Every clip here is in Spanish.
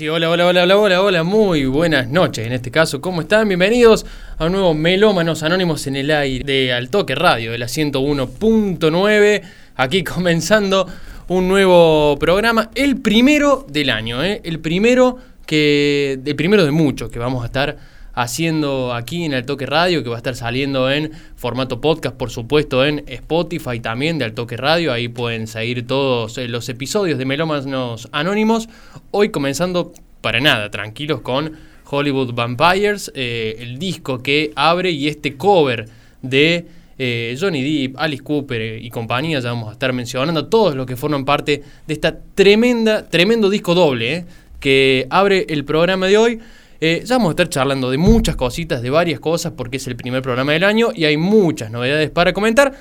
Sí, hola, hola, hola, hola, hola, hola, muy buenas noches en este caso, ¿cómo están? Bienvenidos a un nuevo Melómanos Anónimos en el aire de Altoque Radio, de la 101.9, aquí comenzando un nuevo programa, el primero del año, ¿eh? el primero que, el primero de muchos que vamos a estar haciendo aquí en Altoque Radio, que va a estar saliendo en formato podcast, por supuesto, en Spotify también de Altoque Radio. Ahí pueden seguir todos eh, los episodios de Melómanos Anónimos. Hoy comenzando para nada, tranquilos con Hollywood Vampires, eh, el disco que abre y este cover de eh, Johnny Depp, Alice Cooper y compañía, ya vamos a estar mencionando todos los que forman parte de esta tremenda, tremendo disco doble que abre el programa de hoy. Eh, ya vamos a estar charlando de muchas cositas, de varias cosas, porque es el primer programa del año y hay muchas novedades para comentar.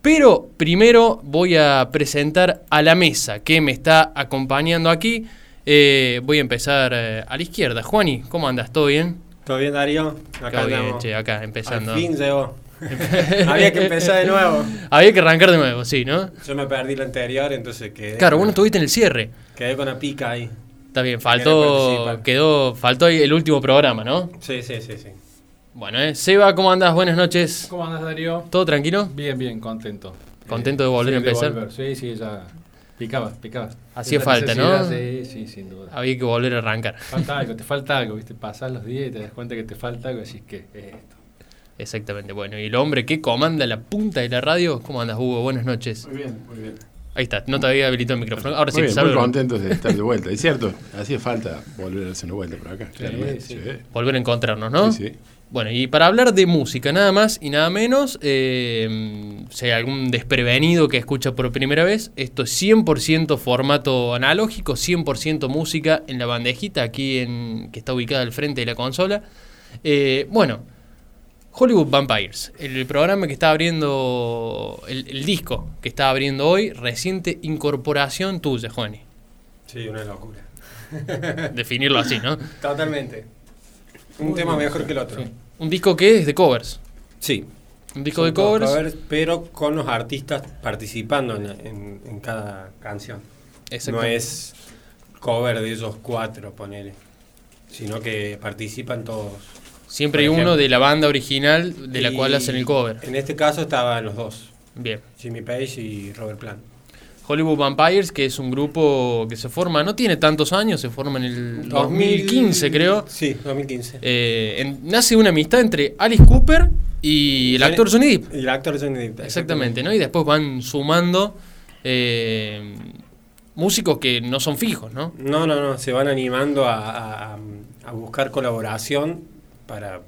Pero primero voy a presentar a la mesa que me está acompañando aquí. Eh, voy a empezar eh, a la izquierda. Juani, ¿cómo andas? ¿Todo bien? ¿Todo bien, Darío? Todo bien, che, acá empezando. Al fin llegó. Había que empezar de nuevo. Había que arrancar de nuevo, sí, ¿no? Yo me perdí la anterior, entonces quedé, Claro, con, bueno, estuviste en el cierre. quedé con la pica ahí. Está bien, faltó, quedó, faltó el último programa, ¿no? Sí, sí, sí, sí. Bueno, eh. Seba, ¿cómo andas? Buenas noches. ¿Cómo andas, Darío? ¿Todo tranquilo? Bien, bien, contento. ¿Contento de volver sí, a empezar? volver. Sí, sí, ya picaba, picaba. Hacía falta, ¿no? Sí, sí, sin duda. Había que volver a arrancar. Falta algo, te falta algo, ¿viste? Pasás los días y te das cuenta que te falta algo, así que es esto. Exactamente. Bueno, y el hombre que comanda la punta de la radio, ¿cómo andas, Hugo? Buenas noches. Muy bien, muy bien. Ahí está, no te había habilitado el micrófono. Ahora sí, Muy, bien, contentos de estar de vuelta. Es cierto, hacía falta volver a hacer una vuelta por acá. claramente, sí. sí. volver a encontrarnos, ¿no? Sí, sí. Bueno, y para hablar de música, nada más y nada menos, eh, si hay algún desprevenido que escucha por primera vez, esto es 100% formato analógico, 100% música en la bandejita aquí en, que está ubicada al frente de la consola. Eh, bueno, Hollywood Vampires, el programa que está abriendo, el, el disco que está abriendo hoy, reciente incorporación tuya, Juani. Sí, una locura. Definirlo así, ¿no? Totalmente. Un tema mejor que el otro. Sí. Un disco que es de covers. Sí. Un disco Son de covers. todos pero con los artistas participando en, en- en cada canción. No es cover de esos cuatro, ponele. Sino que participan todos. Siempre hay uno de la banda original de la Y cual hacen el cover. En este caso estaban los dos, Bien. Jimmy Page y Robert Plant. Hollywood Vampires, que es un grupo que se forma, no tiene tantos años, se forma en el 2015, creo. Sí, 2015. Eh, en- nace una amistad entre Alice Cooper y el actor Johnny Depp. Y el actor Johnny Depp. Exactamente, ¿no? Y después van sumando eh, músicos que no son fijos, ¿no? No, no, no, se van animando a, a- a buscar colaboración para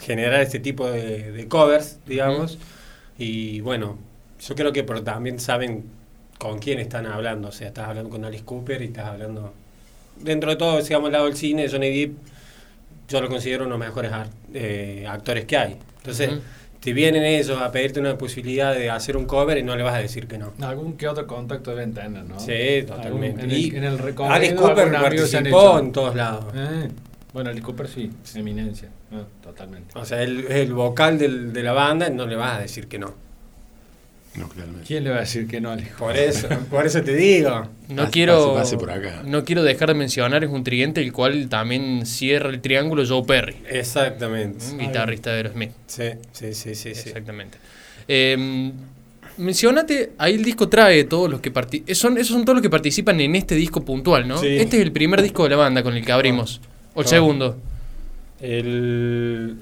generar este tipo de, de covers, digamos. Y bueno, yo creo que por- también saben con quién están hablando. O sea, estás hablando con Alice Cooper y estás hablando. Dentro de todo, sigamos al lado del cine, Johnny Depp, yo lo considero uno de los mejores eh, actores que hay. Entonces, Ujú. te vienen ellos a pedirte una posibilidad de hacer un cover y no le vas a decir que no. Algún que otro contacto deben tener, ¿no? Sí, totalmente. Algún- en, el, Y en el recorrido, Alice Cooper participó hecho. en todos lados. Eh, Bueno, Alice Cooper sí, eminencia. Ah, totalmente. O sea, él es el vocal del- de la banda, no le vas a decir que no. No, claramente. ¿Quién le va a decir que no a Alice Por eso, por eso te digo. No Pase, quiero, pase, pase por acá. no quiero dejar de mencionar, es un tridente el cual también cierra el triángulo Joe Perry, Exactamente. un guitarrista de Aerosmith. Sí, sí, sí, sí. sí. Exactamente. Eh, mencionate, ahí el disco trae todos los que parti- eh, son Esos son todos los que participan en este disco puntual, ¿no? Sí. Este es el primer disco de la banda con el que abrimos. O el No. segundo, El,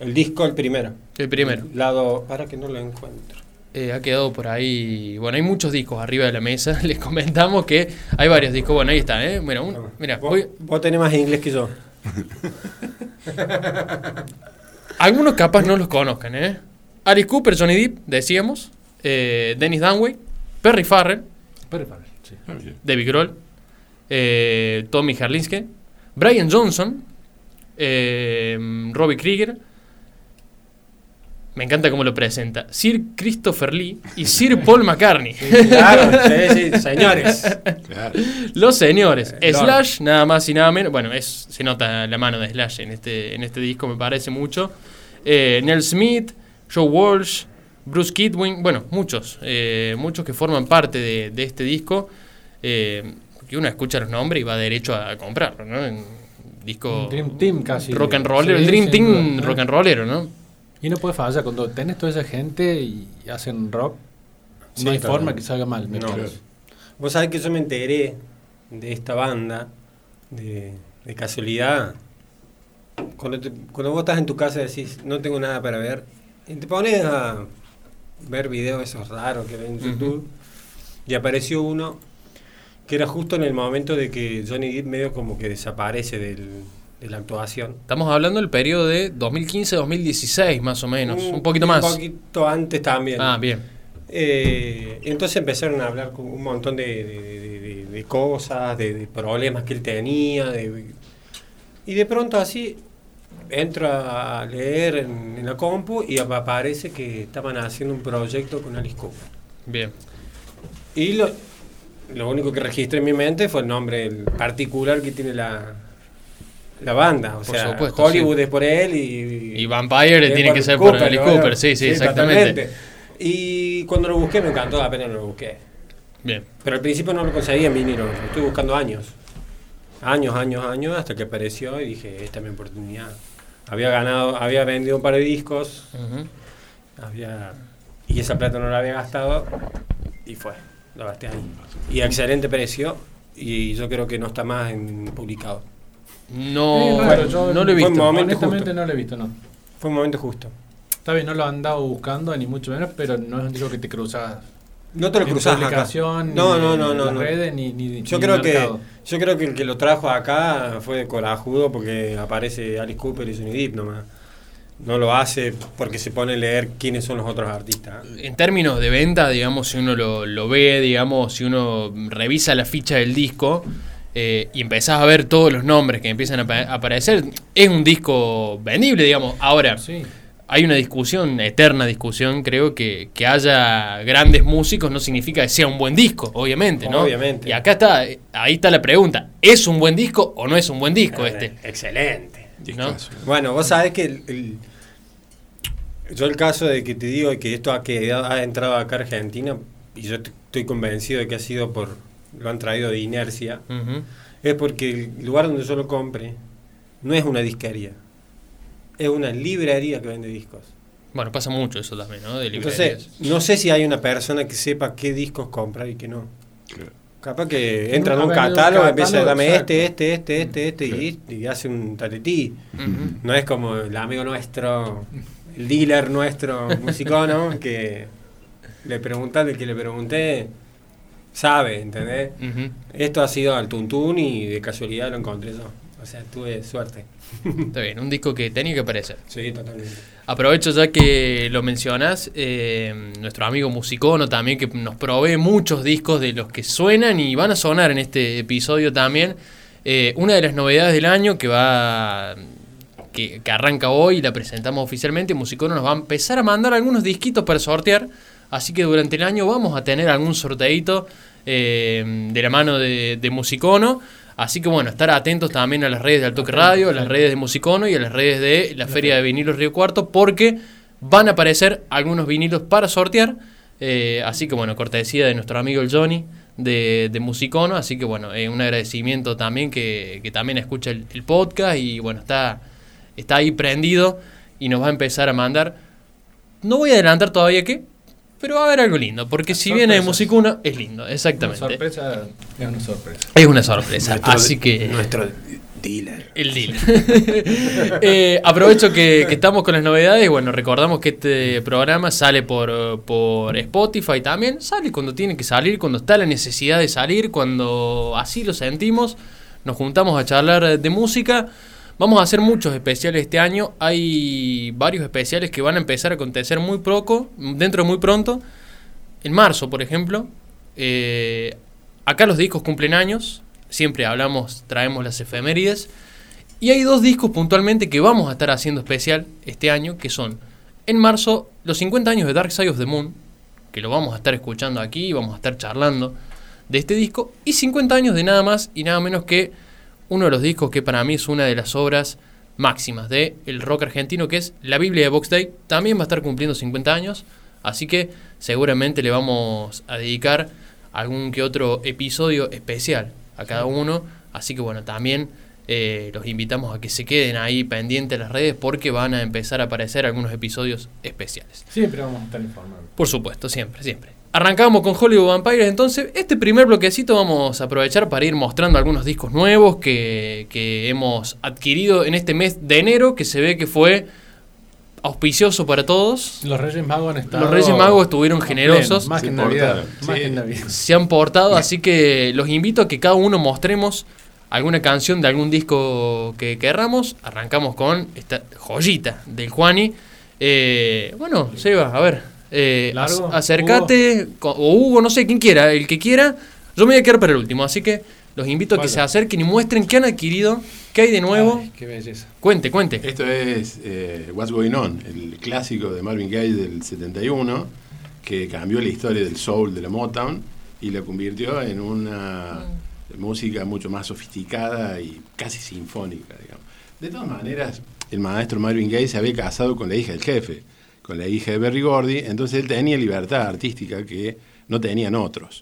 el disco, el primero. el primero. El lado, para que no lo encuentro. Eh, ha quedado por ahí. Bueno, hay muchos discos arriba de la mesa. Les comentamos que hay varios discos. Bueno, ahí está, ¿eh? Bueno, un- mira, vos, voy- vos tenés más inglés que yo. algunos capaz no los conozcan, ¿eh? Alice Cooper, Johnny Depp, decíamos. eh, Dennis Dunway, Perry Farrell, Pero, pero, sí. Ah. David Grohl, eh, Tommy Harlinske, Brian Johnson, eh, Robbie Krieger. Me encanta cómo lo presenta. Sir Christopher Lee y Sir Paul McCartney. Claro, sí, sí, señores. Claro. Los señores. Eh, Lord. Slash, nada más y nada menos. Bueno, es, se nota la mano de Slash en este, en este disco, me parece mucho. Eh, Nell Smith, Joe Walsh, Bruce Kidwin. Bueno, muchos. eh, muchos que forman parte de, de este disco. Eh, que uno escucha los nombres y va derecho a comprarlo, ¿no? En disco Dream Team casi. rock and rollero. Sí, el Dream Team duda. rock and rollero, ¿no? Y no puede fallar, cuando tenés toda esa gente y hacen rock, Sí, no hay forma que salga mal. me No. Vos sabés que yo me enteré de esta banda de, de casualidad. Cuando, te- cuando vos estás en tu casa y decís, no tengo nada para ver, y te pones a ver videos esos raros que ven en. YouTube, y apareció uno que era justo en el momento de que Johnny Depp medio como que desaparece del, de la actuación. Estamos hablando del periodo de 2015-2016, más o menos. Un poquito más. Un poquito antes también. Ah, bien. Eh, entonces empezaron a hablar con un montón de, de- de- de- de cosas, de, problemas que él tenía. y de pronto así entro a leer en, en la compu y ap- aparece que estaban haciendo un proyecto con Alice Cooper. Bien. Y lo, lo único que registré en mi mente fue el nombre el particular que tiene la, la banda. O Por sea, supuesto, Hollywood sí. es por él y, Y Vampire tiene que ser por Alice ¿no? Cooper, sí, sí, exactamente. totalmente. Y cuando lo busqué me encantó, apenas lo busqué. Bien. Pero al principio no lo conseguí en vinilo, lo estuve buscando años. Años, años, años, hasta que apareció y dije, esta es mi oportunidad. Había ganado, había vendido un par de discos, había y esa plata no la había gastado y fue, gasté ahí. Y a excelente precio y yo creo que no está más en publicado. No, Es raro, yo no lo he fue visto. momento Honestamente justo. no lo he visto, no. Fue un momento justo. Está bien, no lo han andado buscando, ni mucho menos, pero no es un disco que te cruzas No te lo en cruzás acá. No, no, no, no, no. redes, ni, ni Yo ni creo que yo creo que el que lo trajo acá fue de corajudo porque aparece Alice Cooper y Johnny Depp nomás. No lo hace porque se pone a leer quiénes son los otros artistas. En términos de venta, digamos, si uno lo, lo ve, digamos, si uno revisa la ficha del disco eh, y empezás a ver todos los nombres que empiezan a apa- aparecer, es un disco vendible, digamos. Ahora, Sí. hay una discusión, eterna discusión, creo que que haya grandes músicos no significa que sea un buen disco, obviamente, ¿no? Obviamente. Y acá está, eh, ahí está la pregunta, ¿es un buen disco o no es un buen disco este? Eh, Excelente. Bueno, vos sabés que el, el- yo el caso de que te digo que esto ha, que ha entrado acá a Argentina y yo estoy convencido de que ha sido por lo han traído de inercia es porque el lugar donde yo lo compre no es una disquería es una librería que vende discos Bueno, pasa mucho eso también, ¿no? De librerías. entonces no sé si hay una persona que sepa qué discos comprar y qué no Claro. Capaz que entra en Ha un catálogo y empieza a dame este este este este este y, y hace un taletí Ujú. No es como el amigo nuestro, el dealer nuestro musicono, que le preguntaste, el que le pregunté, sabe, ¿entendés? Esto ha sido al tuntún y de casualidad lo encontré yo. O sea, tuve suerte. Está bien, un disco que tenía que aparecer. Sí, totalmente. Aprovecho ya que lo mencionas, eh, nuestro amigo Musicono también que nos provee muchos discos de los que suenan y van a sonar en este episodio también. Eh, una de las novedades del año que va que, que arranca hoy la presentamos oficialmente, Musicono nos va a empezar a mandar algunos disquitos para sortear, así que durante el año vamos a tener algún sorteito eh, de la mano de, de Musicono. Así que bueno, estar atentos también a las redes de Altoque Radio, a las redes de Musicono y a las redes de la Feria de Vinilos Río Cuarto, porque van a aparecer algunos vinilos para sortear. Eh, así que bueno, cortesía de nuestro amigo el Johnny de, de Musicono. Así que bueno, eh, un agradecimiento también que, que también escucha el, el podcast y bueno, está, está ahí prendido y nos va a empezar a mandar. No voy a adelantar todavía qué, pero va a haber algo lindo, porque si viene de. Musicuna es lindo, Una exactamente. sorpresa es una sorpresa. Es una sorpresa, Nuestro- así que... Nuestro dealer. El deal. Eh, aprovecho que, que estamos con las novedades. Bueno, recordamos que este programa sale por, por Spotify también. Sale cuando tiene que salir, cuando está la necesidad de salir, cuando así lo sentimos. Nos juntamos a charlar de música. Vamos a hacer muchos especiales este año. Hay varios especiales que van a empezar a acontecer muy poco, dentro de muy pronto. En marzo, por ejemplo. eh, acá los discos cumplen años. Siempre hablamos, traemos las efemérides. Y hay dos discos puntualmente que vamos a estar haciendo especial este año, que son en marzo los 50 años de Dark Side of the Moon, que lo vamos a estar escuchando aquí, vamos a estar charlando de este disco, y 50 años de nada más y nada menos que uno de los discos que para mí es una de las obras máximas del el rock argentino, que es La Biblia de Box Day, también va a estar cumpliendo 50 años, así que seguramente le vamos a dedicar algún que otro episodio especial a cada uno, así que bueno, también eh, los invitamos a que se queden ahí pendientes de las redes porque van a empezar a aparecer algunos episodios especiales. Siempre vamos a estar informando. Por supuesto, siempre, siempre. Arrancamos con Hollywood Vampires, entonces este primer bloquecito vamos a aprovechar para ir mostrando algunos discos nuevos que, que hemos adquirido en este mes de enero, que se ve que fue auspicioso para todos. Los Reyes Magos han estado. Los Reyes Magos estuvieron generosos. más que en Se Navidad. portaron, Más sí. que en Navidad. se han portado, así que los invito a que cada uno mostremos alguna canción de algún disco que querramos. Arrancamos con esta joyita del Juani. Eh, bueno, Seba, a ver. Eh, ¿Largo? ac- acércate, o Hugo, no sé, quien quiera, el que quiera. Yo me voy a quedar para el último, así que los invito a que se acerquen y muestren qué han adquirido, qué hay de nuevo. Ay, qué belleza. Cuente, cuente. Esto es eh, What's Going On, el clásico de Marvin Gaye del 71, que cambió la historia del soul de la Motown y la convirtió en una música mucho más sofisticada y casi sinfónica, digamos. De todas maneras, el maestro Marvin Gaye se había casado con la hija del jefe, con la hija de Berry Gordy, entonces él tenía libertad artística que no tenían otros.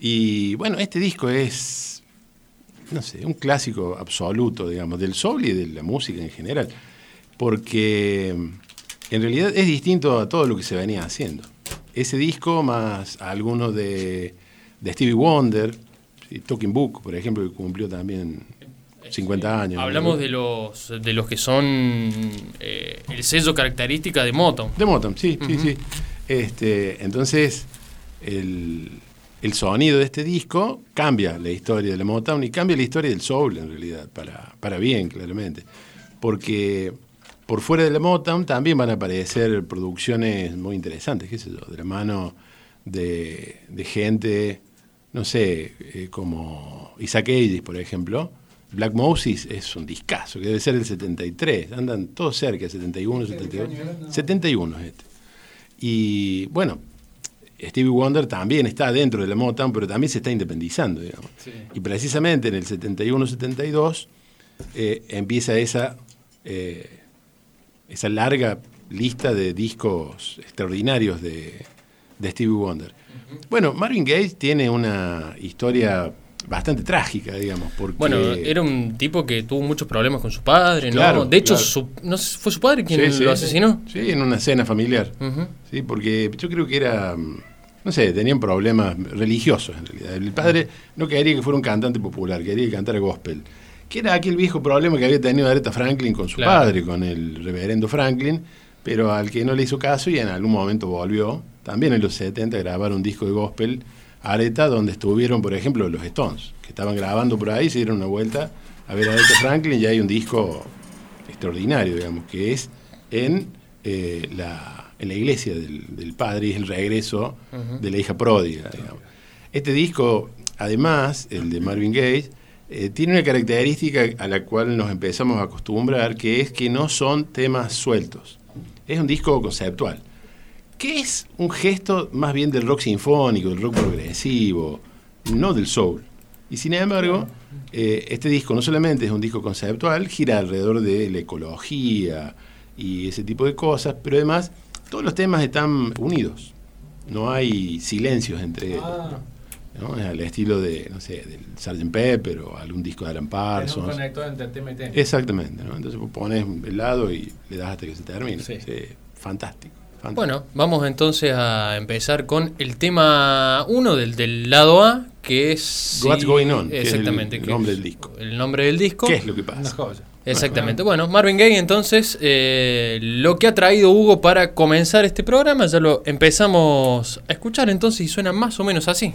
Y bueno, este disco es, no sé, un clásico absoluto, digamos, del soul y de la música en general, porque en realidad es distinto a todo lo que se venía haciendo. Ese disco más alguno de, de Stevie Wonder. Talking Book, por ejemplo, que cumplió también 50 años. ¿no? Hablamos de los de los que son eh, el sello característica de Motown. De Motown, sí, sí, sí. Este, entonces, el, el sonido de este disco cambia la historia de la Motown y cambia la historia del soul, en realidad, para, para bien, claramente. Porque por fuera de la Motown también van a aparecer producciones muy interesantes, qué sé yo, de la mano de, de gente, no sé, eh, como Isaac Hayes, por ejemplo. Black Moses es un discazo, que debe ser del 73, andan todos cerca, 71, 72. 71 es este. Y bueno, Stevie Wonder también está dentro de la Motown, pero también se está independizando, digamos. Y precisamente en el 71-72 eh, empieza esa, eh, esa larga lista de discos extraordinarios de, de Stevie Wonder. Bueno, Marvin Gaye tiene una historia bastante trágica, digamos, porque... Bueno, era un tipo que tuvo muchos problemas con su padre, ¿no? Claro, de hecho, claro. su- ¿no ¿fue su padre quien Sí, sí. lo asesinó? Sí, en una cena familiar. Ujú. Sí, porque yo creo que era, no sé, tenían problemas religiosos en realidad. El padre no quería que fuera un cantante popular, quería que cantara gospel. Que era aquel viejo problema que había tenido Aretha Franklin con su Claro. padre, con el reverendo Franklin, pero al que no le hizo caso y en algún momento volvió. También en los 70 a grabar un disco de gospel, Aretha, donde estuvieron, por ejemplo, los Stones, que estaban grabando por ahí, se dieron una vuelta a ver a Aretha Franklin y hay un disco extraordinario, digamos, que es en, eh, la, en la iglesia del, del padre y es el regreso de la hija pródiga. digamos. Este disco, además, el de Marvin Gaye, eh, tiene una característica a la cual nos empezamos a acostumbrar, que es que no son temas sueltos. Es un disco conceptual, que es un gesto más bien del rock sinfónico, del rock progresivo, no del soul. Y sin embargo, eh, este disco no solamente es un disco conceptual, gira alrededor de la ecología y ese tipo de cosas, pero además todos los temas están unidos. No hay silencios entre ellos. Ah, al estilo de, no sé, del Sgt. Pepper o algún disco de Alan tenés un Parsons. conector entre tema y tema. Exactamente, ¿no? Entonces pones el lado y le das hasta que se termine. Sí. Sí, fantástico, fantástico. Bueno, vamos entonces a empezar con el tema 1 del, del lado A, que es... What's Going On, que es el Exactamente. que nombre es del disco. El nombre del disco. ¿Qué es lo que Una pasa? joya. Exactamente. Bueno, Marvin Gaye, entonces, eh, lo que ha traído Hugo para comenzar este programa, ya lo empezamos a escuchar entonces y suena más o menos así.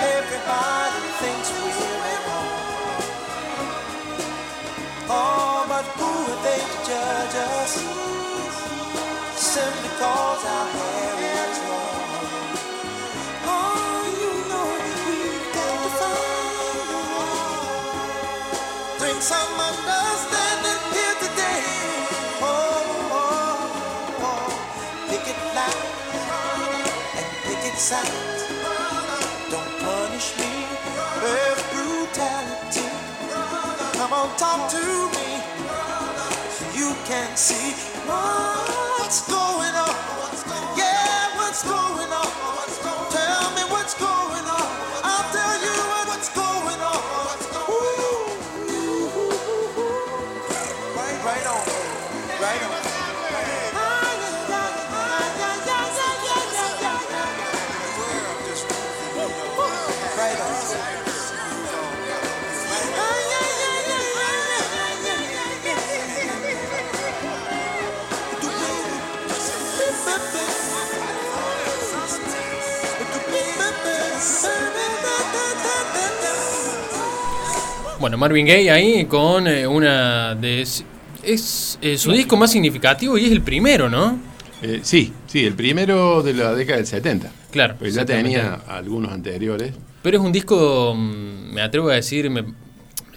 Everybody thinks us? Simply cause our hair is long. Oh, you know we've got to find a way. Bring some understanding here today. Oh, oh, oh. Pick it loud and pick it sound. Don't punish me with brutality. Come on, talk to me so you can see what's going on. Bueno, Marvin Gaye ahí con eh, una de... Es eh, su disco más significativo y es el primero, ¿no? Eh, sí, sí, el primero de la década del 70. Claro. Porque ya tenía algunos anteriores. Pero es un disco, mm, me atrevo a decir, me, me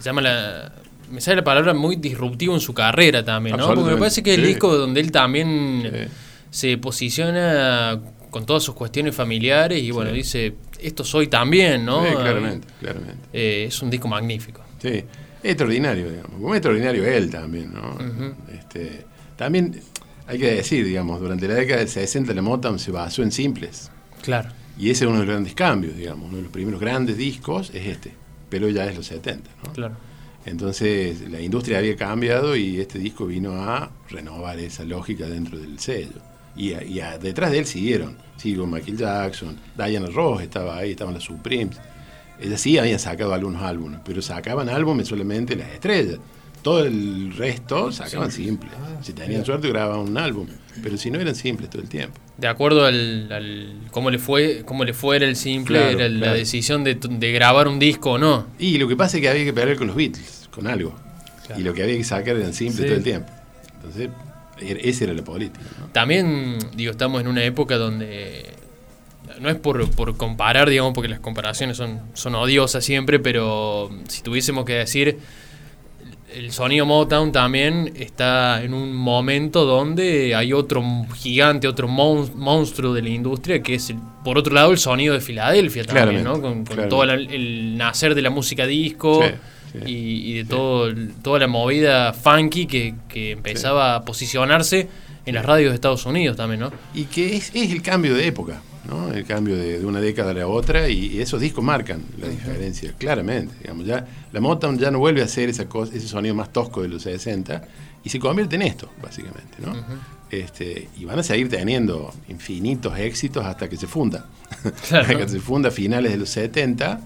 llama la... Me sale la palabra muy disruptivo en su carrera también, ¿no? Porque me parece que es el disco donde él también Sí. se posiciona con todas sus cuestiones familiares y bueno, Sí. dice, esto soy también, ¿no? Sí, claramente, claramente. Eh, es un disco magnífico. Sí, extraordinario, digamos. Como extraordinario él también, ¿no? este, también hay que decir, digamos, durante la década del 60 la Motown se basó en simples. Claro. Y ese es uno de los grandes cambios, digamos. Uno de los primeros grandes discos es este, pero ya es los 70, ¿no? Claro. Entonces la industria había cambiado y este disco vino a renovar esa lógica dentro del sello. Y, a- y a- detrás de él siguieron, siguió Michael Jackson, Diana Ross estaba ahí, estaban las Supremes. Ellas sí habían sacado algunos álbumes, pero sacaban álbumes solamente las estrellas. Todo el resto sacaban simples. Si tenían suerte grababan un álbum, pero si no eran simples todo el tiempo. De acuerdo al, al- cómo le fue, cómo le fuera el simple, Claro, era la claro. decisión de, de grabar un disco o no. Y lo que pasa es que había que pelear con los Beatles, con algo. Claro. Y lo que había que sacar eran simples Sí. todo el tiempo. Entonces, er- esa era la política. ¿no? También, digo, estamos en una época donde no es por, por comparar, digamos, porque las comparaciones son, son odiosas siempre, pero si tuviésemos que decir, el sonido Motown también está en un momento donde hay otro gigante, otro mon- monstruo de la industria, que es, el- por otro lado, el sonido de Filadelfia también, Claramente, ¿no? Con, todo la- el nacer de la música disco Sí, sí. y, y de todo, toda la movida funky que, que empezaba a posicionarse en las radios de Estados Unidos también, ¿no? Y que es, es el cambio de época, ¿no? El cambio de, de una década a la otra y, y esos discos marcan la diferencia, claramente. Digamos, ya, la Motown ya no vuelve a ser esa cosa, ese sonido más tosco de los 60 y se convierte en esto, básicamente, ¿no? este, y van a seguir teniendo infinitos éxitos hasta que se funda. Claro. hasta que se funda a finales de los 70,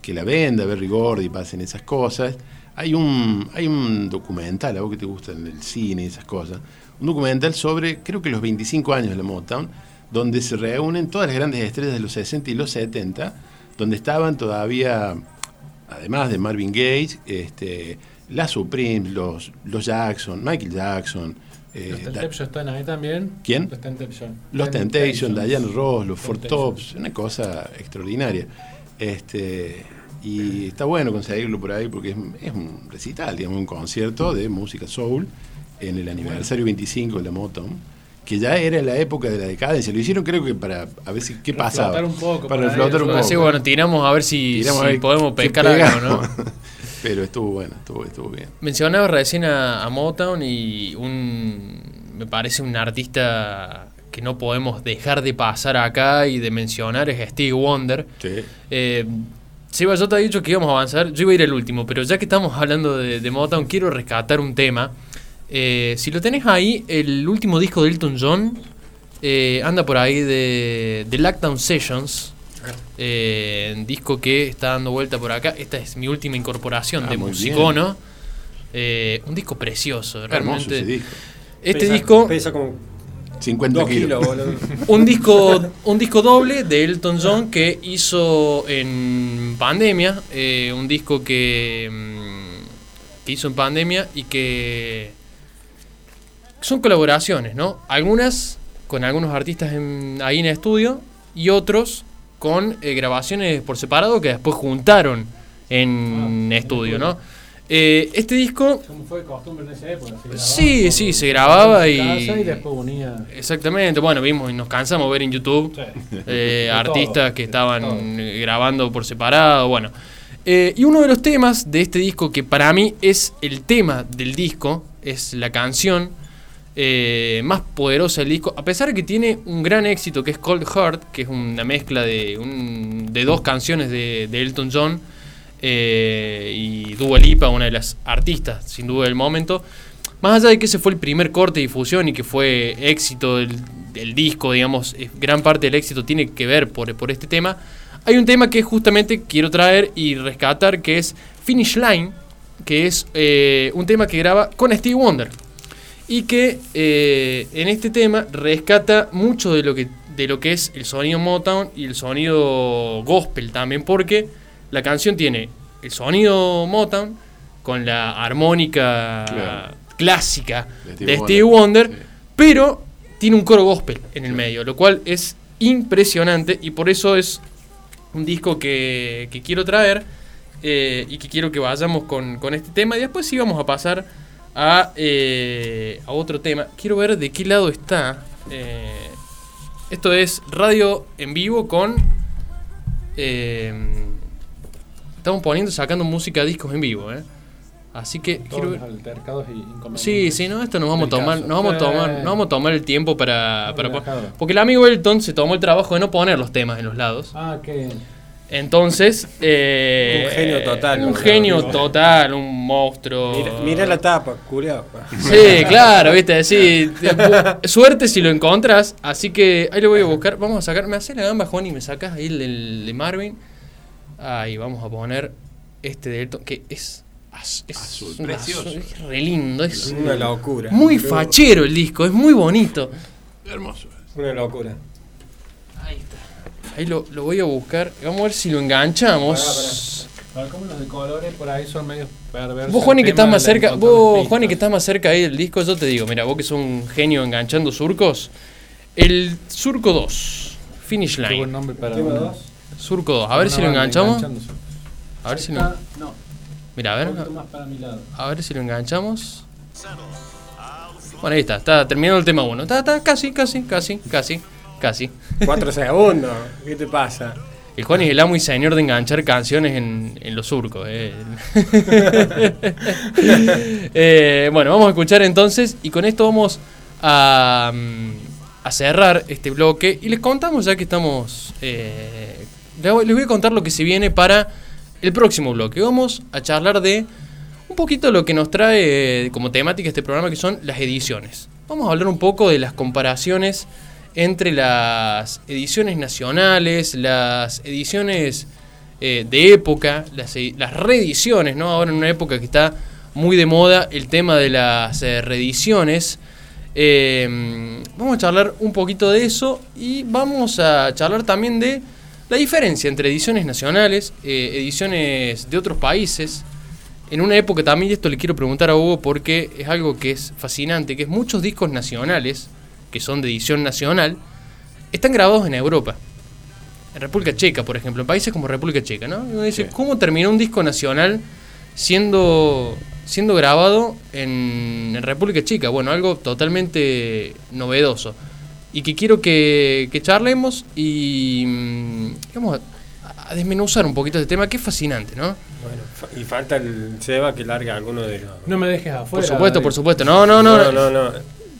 que la venda, Berry Gordy, pasen esas cosas. Hay un, hay un documental, a vos que te gusta el cine esas cosas, un documental sobre, creo que los 25 años de la Motown, donde se reúnen todas las grandes estrellas de los 60 y los 70, donde estaban todavía, además de Marvin Gaye, este, las Supremes, los, los Jackson, Michael Jackson, eh, Los Da- Temptation están ahí también. ¿Quién? Los Temptation. los Temptation, Temptations. Diana Ross, los Four Temptations. Tops, una cosa extraordinaria. Este, y está bueno conseguirlo por ahí porque es, es un recital, digamos, un concierto de música soul en el aniversario 25 de la Motown, que ya era la época de la decadencia. Lo hicieron creo que para a ver si qué Para pasaba. flotar un poco, Para para flotar un poco. Así bueno, tiramos a ver si, Tiramos si a ver podemos pescar algo, ¿no? Pero estuvo bueno, estuvo, estuvo bien. Mencionaba recién a, a Motown y un me parece un artista que no podemos dejar de pasar acá y de mencionar es Stevie Wonder. Sí. Eh, Seba, yo te he dicho que íbamos a avanzar, yo iba a ir el último, pero ya que estamos hablando de, de Motown, quiero rescatar un tema. Eh, si lo tenés ahí, el último disco de Elton John eh, anda por ahí de, de Lockdown Sessions. Eh, un disco que está dando vuelta por acá. Esta es mi última incorporación Ah, de Musicono. Eh, un disco precioso, realmente. ese disco. Este Pesa- disco, Pesa como 50 2 kilos. kilos, boludo. un disco, un disco doble de Elton John que hizo en pandemia, eh, un disco que, mm, que hizo en pandemia y que son colaboraciones, ¿no? Algunas con algunos artistas en- ahí en estudio y otros con eh, grabaciones por separado que después juntaron en Ah, estudio, ¿no? Eh, este disco Como fue costumbre en esa época. se grababa Sí, sí, se grababa y- y después unía. Exactamente, bueno, vimos y nos cansamos de ver en YouTube Sí. eh, artistas todo, que estaban grabando por separado, bueno. Y uno de los temas de este disco que para mí es el tema del disco, es la canción eh, más poderosa del disco, a pesar de que tiene un gran éxito que es Cold Heart, que es una mezcla de, un- de dos canciones de, Elton John eh, y Dua Lipa, una de las artistas sin duda del momento. Más allá de que ese fue el primer corte de difusión y que fue éxito del, del disco, digamos, gran parte del éxito tiene que ver por, por este tema. Hay un tema que justamente quiero traer y rescatar, que es Finish Line, que es eh, un tema que graba con Steve Wonder. Y que eh, en este tema rescata mucho de lo, que, de lo que es el sonido Motown y el sonido gospel también, porque la canción tiene el sonido Motown con la armónica Claro. clásica De Stevie Wonder, Wonder, sí. pero tiene un coro gospel en el medio, lo cual es impresionante y por eso es un disco que, que quiero traer eh, y que quiero que vayamos con, con este tema y después sí vamos a pasar a, eh, a otro tema. Quiero ver de qué lado está. eh, esto es radio en vivo con... eh, estamos poniendo, sacando música, discos en vivo, ¿eh? Así que quiero Todos los y inconvenientes. Sí, sí, no, esto nos vamos a tomar, caso. nos vamos a tomar, Eh, nos vamos a tomar el tiempo para, para porque el amigo Elton se tomó el trabajo de no poner los temas en los lados. Ah, qué. Entonces, eh, Un genio total, Un genio total, un monstruo. Mira, mira la tapa, culiao. Sí, claro, viste, sí. Suerte si lo encontras. Así que ahí lo voy a buscar. Vamos a sacar. Me haces la gamba, Juan, y me sacas ahí el del- de Marvin. Ahí vamos a poner este de Elton, que es, az- es Azul, un precioso. azul, es re lindo. Es Una locura. muy fachero el disco, es muy bonito. Hermoso. Una locura. Ahí lo, lo voy a buscar. Vamos a ver si lo enganchamos. Para como los de colores por ahí son medio perversos. Vos, Juani, que estás más cerca, vos. Juani, que estás más cerca ahí del disco, yo te digo, mira, vos que sos un genio enganchando surcos. El Surco 2, Finish Qué buen Line. nombre para Tema una- dos. Surco 2, a ver si lo enganchamos. A ver si lo, Está- no, mira, a ver, a ver si lo enganchamos. Bueno, ahí está, está terminando el tema 1. Está, está casi, casi, casi, casi, casi. Cuatro segundos. ¿Qué te pasa? El Juan es el amo y señor de enganchar canciones en, en los surcos. eh. Eh, bueno, vamos a escuchar entonces y con esto vamos a, mm, a cerrar este bloque y les contamos ya que estamos... eh, les voy a contar lo que se viene para el próximo bloque. Vamos a charlar de un poquito lo que nos trae como temática este programa que son las ediciones. Vamos a hablar un poco de las comparaciones entre las ediciones nacionales, las ediciones eh, de época, las, reediciones, ¿no? Ahora en una época que está muy de moda el tema de las eh, reediciones. Eh, vamos a charlar un poquito de eso y vamos a charlar también de la diferencia entre ediciones nacionales, eh, ediciones de otros países. En una época también, y esto le quiero preguntar a Hugo porque es algo que es fascinante, que es muchos discos nacionales, que son de edición nacional, están grabados en Europa. En República Checa, por ejemplo, en países como República Checa, ¿no? Y uno dice, Sí. ¿cómo terminó un disco nacional siendo siendo grabado en, en República Chica. Bueno, algo totalmente novedoso. Y que quiero que, que charlemos y mm, vamos a, a desmenuzar un poquito este tema que es fascinante, ¿no? Bueno, fa- y falta el Seba que larga alguno de los. No me dejes Por afuera. supuesto, David. por supuesto. No, no, no. no, no. no.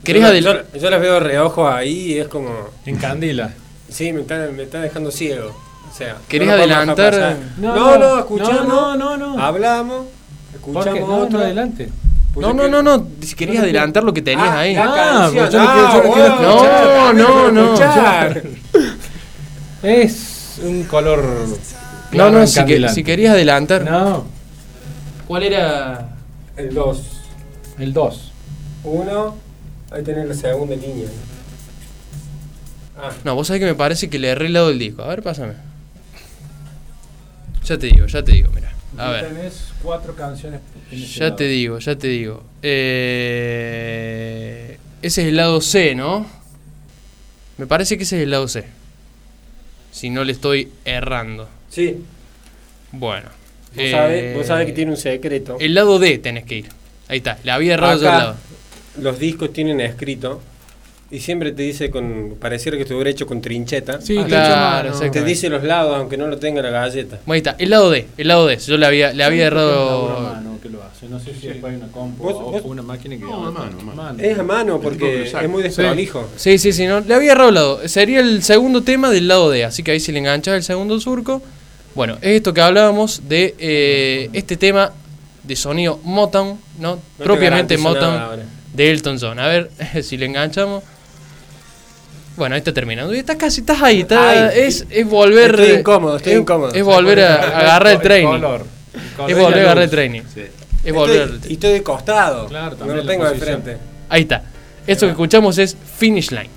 ¿Querés yo, adel- yo, yo las veo de reojo ahí y es como. En Candila. Sí, me está, me está dejando ciego. O sea, ¿Querés no adelantar? No, No, no, no, escuchamos. no, no, no, no. Hablamos, escuchamos No, otro. no, adelante. Pues No, no, no, no. Si querías adelantar lo que tenías Ah, ahí. Ah, pues yo lo quiero- yo lo Ah, quiero. No, no, escuchar. Es un color. No, no, si, que- si querías adelantar. No, ¿Cuál era? El 2. el 2. 1. Ahí tenés la segunda línea. Ah, No, vos sabés que me parece que le erré el lado del disco. A ver, pásame. Ya te digo, ya te digo, mira. A ver. Tenés cuatro canciones. Ya lado. te digo, ya te digo. Eh, ese es el lado C, ¿no? Me parece que ese es el lado C. Si no le estoy errando. sí. Bueno. Vos, sabés, Eh, vos sabés que tiene un secreto. El lado D tenés que ir. Ahí está, le había errado yo el lado. Los discos tienen escrito y siempre te dice con. Pareciera que estuviera hecho con trincheta. Sí, Ah, te claro. Te dice los lados, aunque no lo tenga la galleta. Bueno, ahí está, el lado D, el lado D. Yo le había, le había errado. mano que lo hace. No sé si después hay una compu Vos- o vos- una máquina que. No, a mano, a mano. Es a mano porque es muy desprolijo. Sí, sí, sí, no, le había errado el lado. Sería el segundo tema del lado D, así que ahí si le enganchas el segundo surco. Bueno, es esto que hablábamos de eh, este tema de sonido Motown, ¿no? te Propiamente Motown nada. De Elton John. A ver si le enganchamos. Bueno, ahí está terminando. Y estás casi, estás ahí. está- es, es volver. Estoy incómodo, estoy es- incómodo. Es volver a, a agarrar el training. color. El Es color volver a agarrar el training. Sí. Es volver al Estoy, y estoy de costado. Claro, no lo tengo de frente. Ahí está. Esto que escuchamos es Finish Line.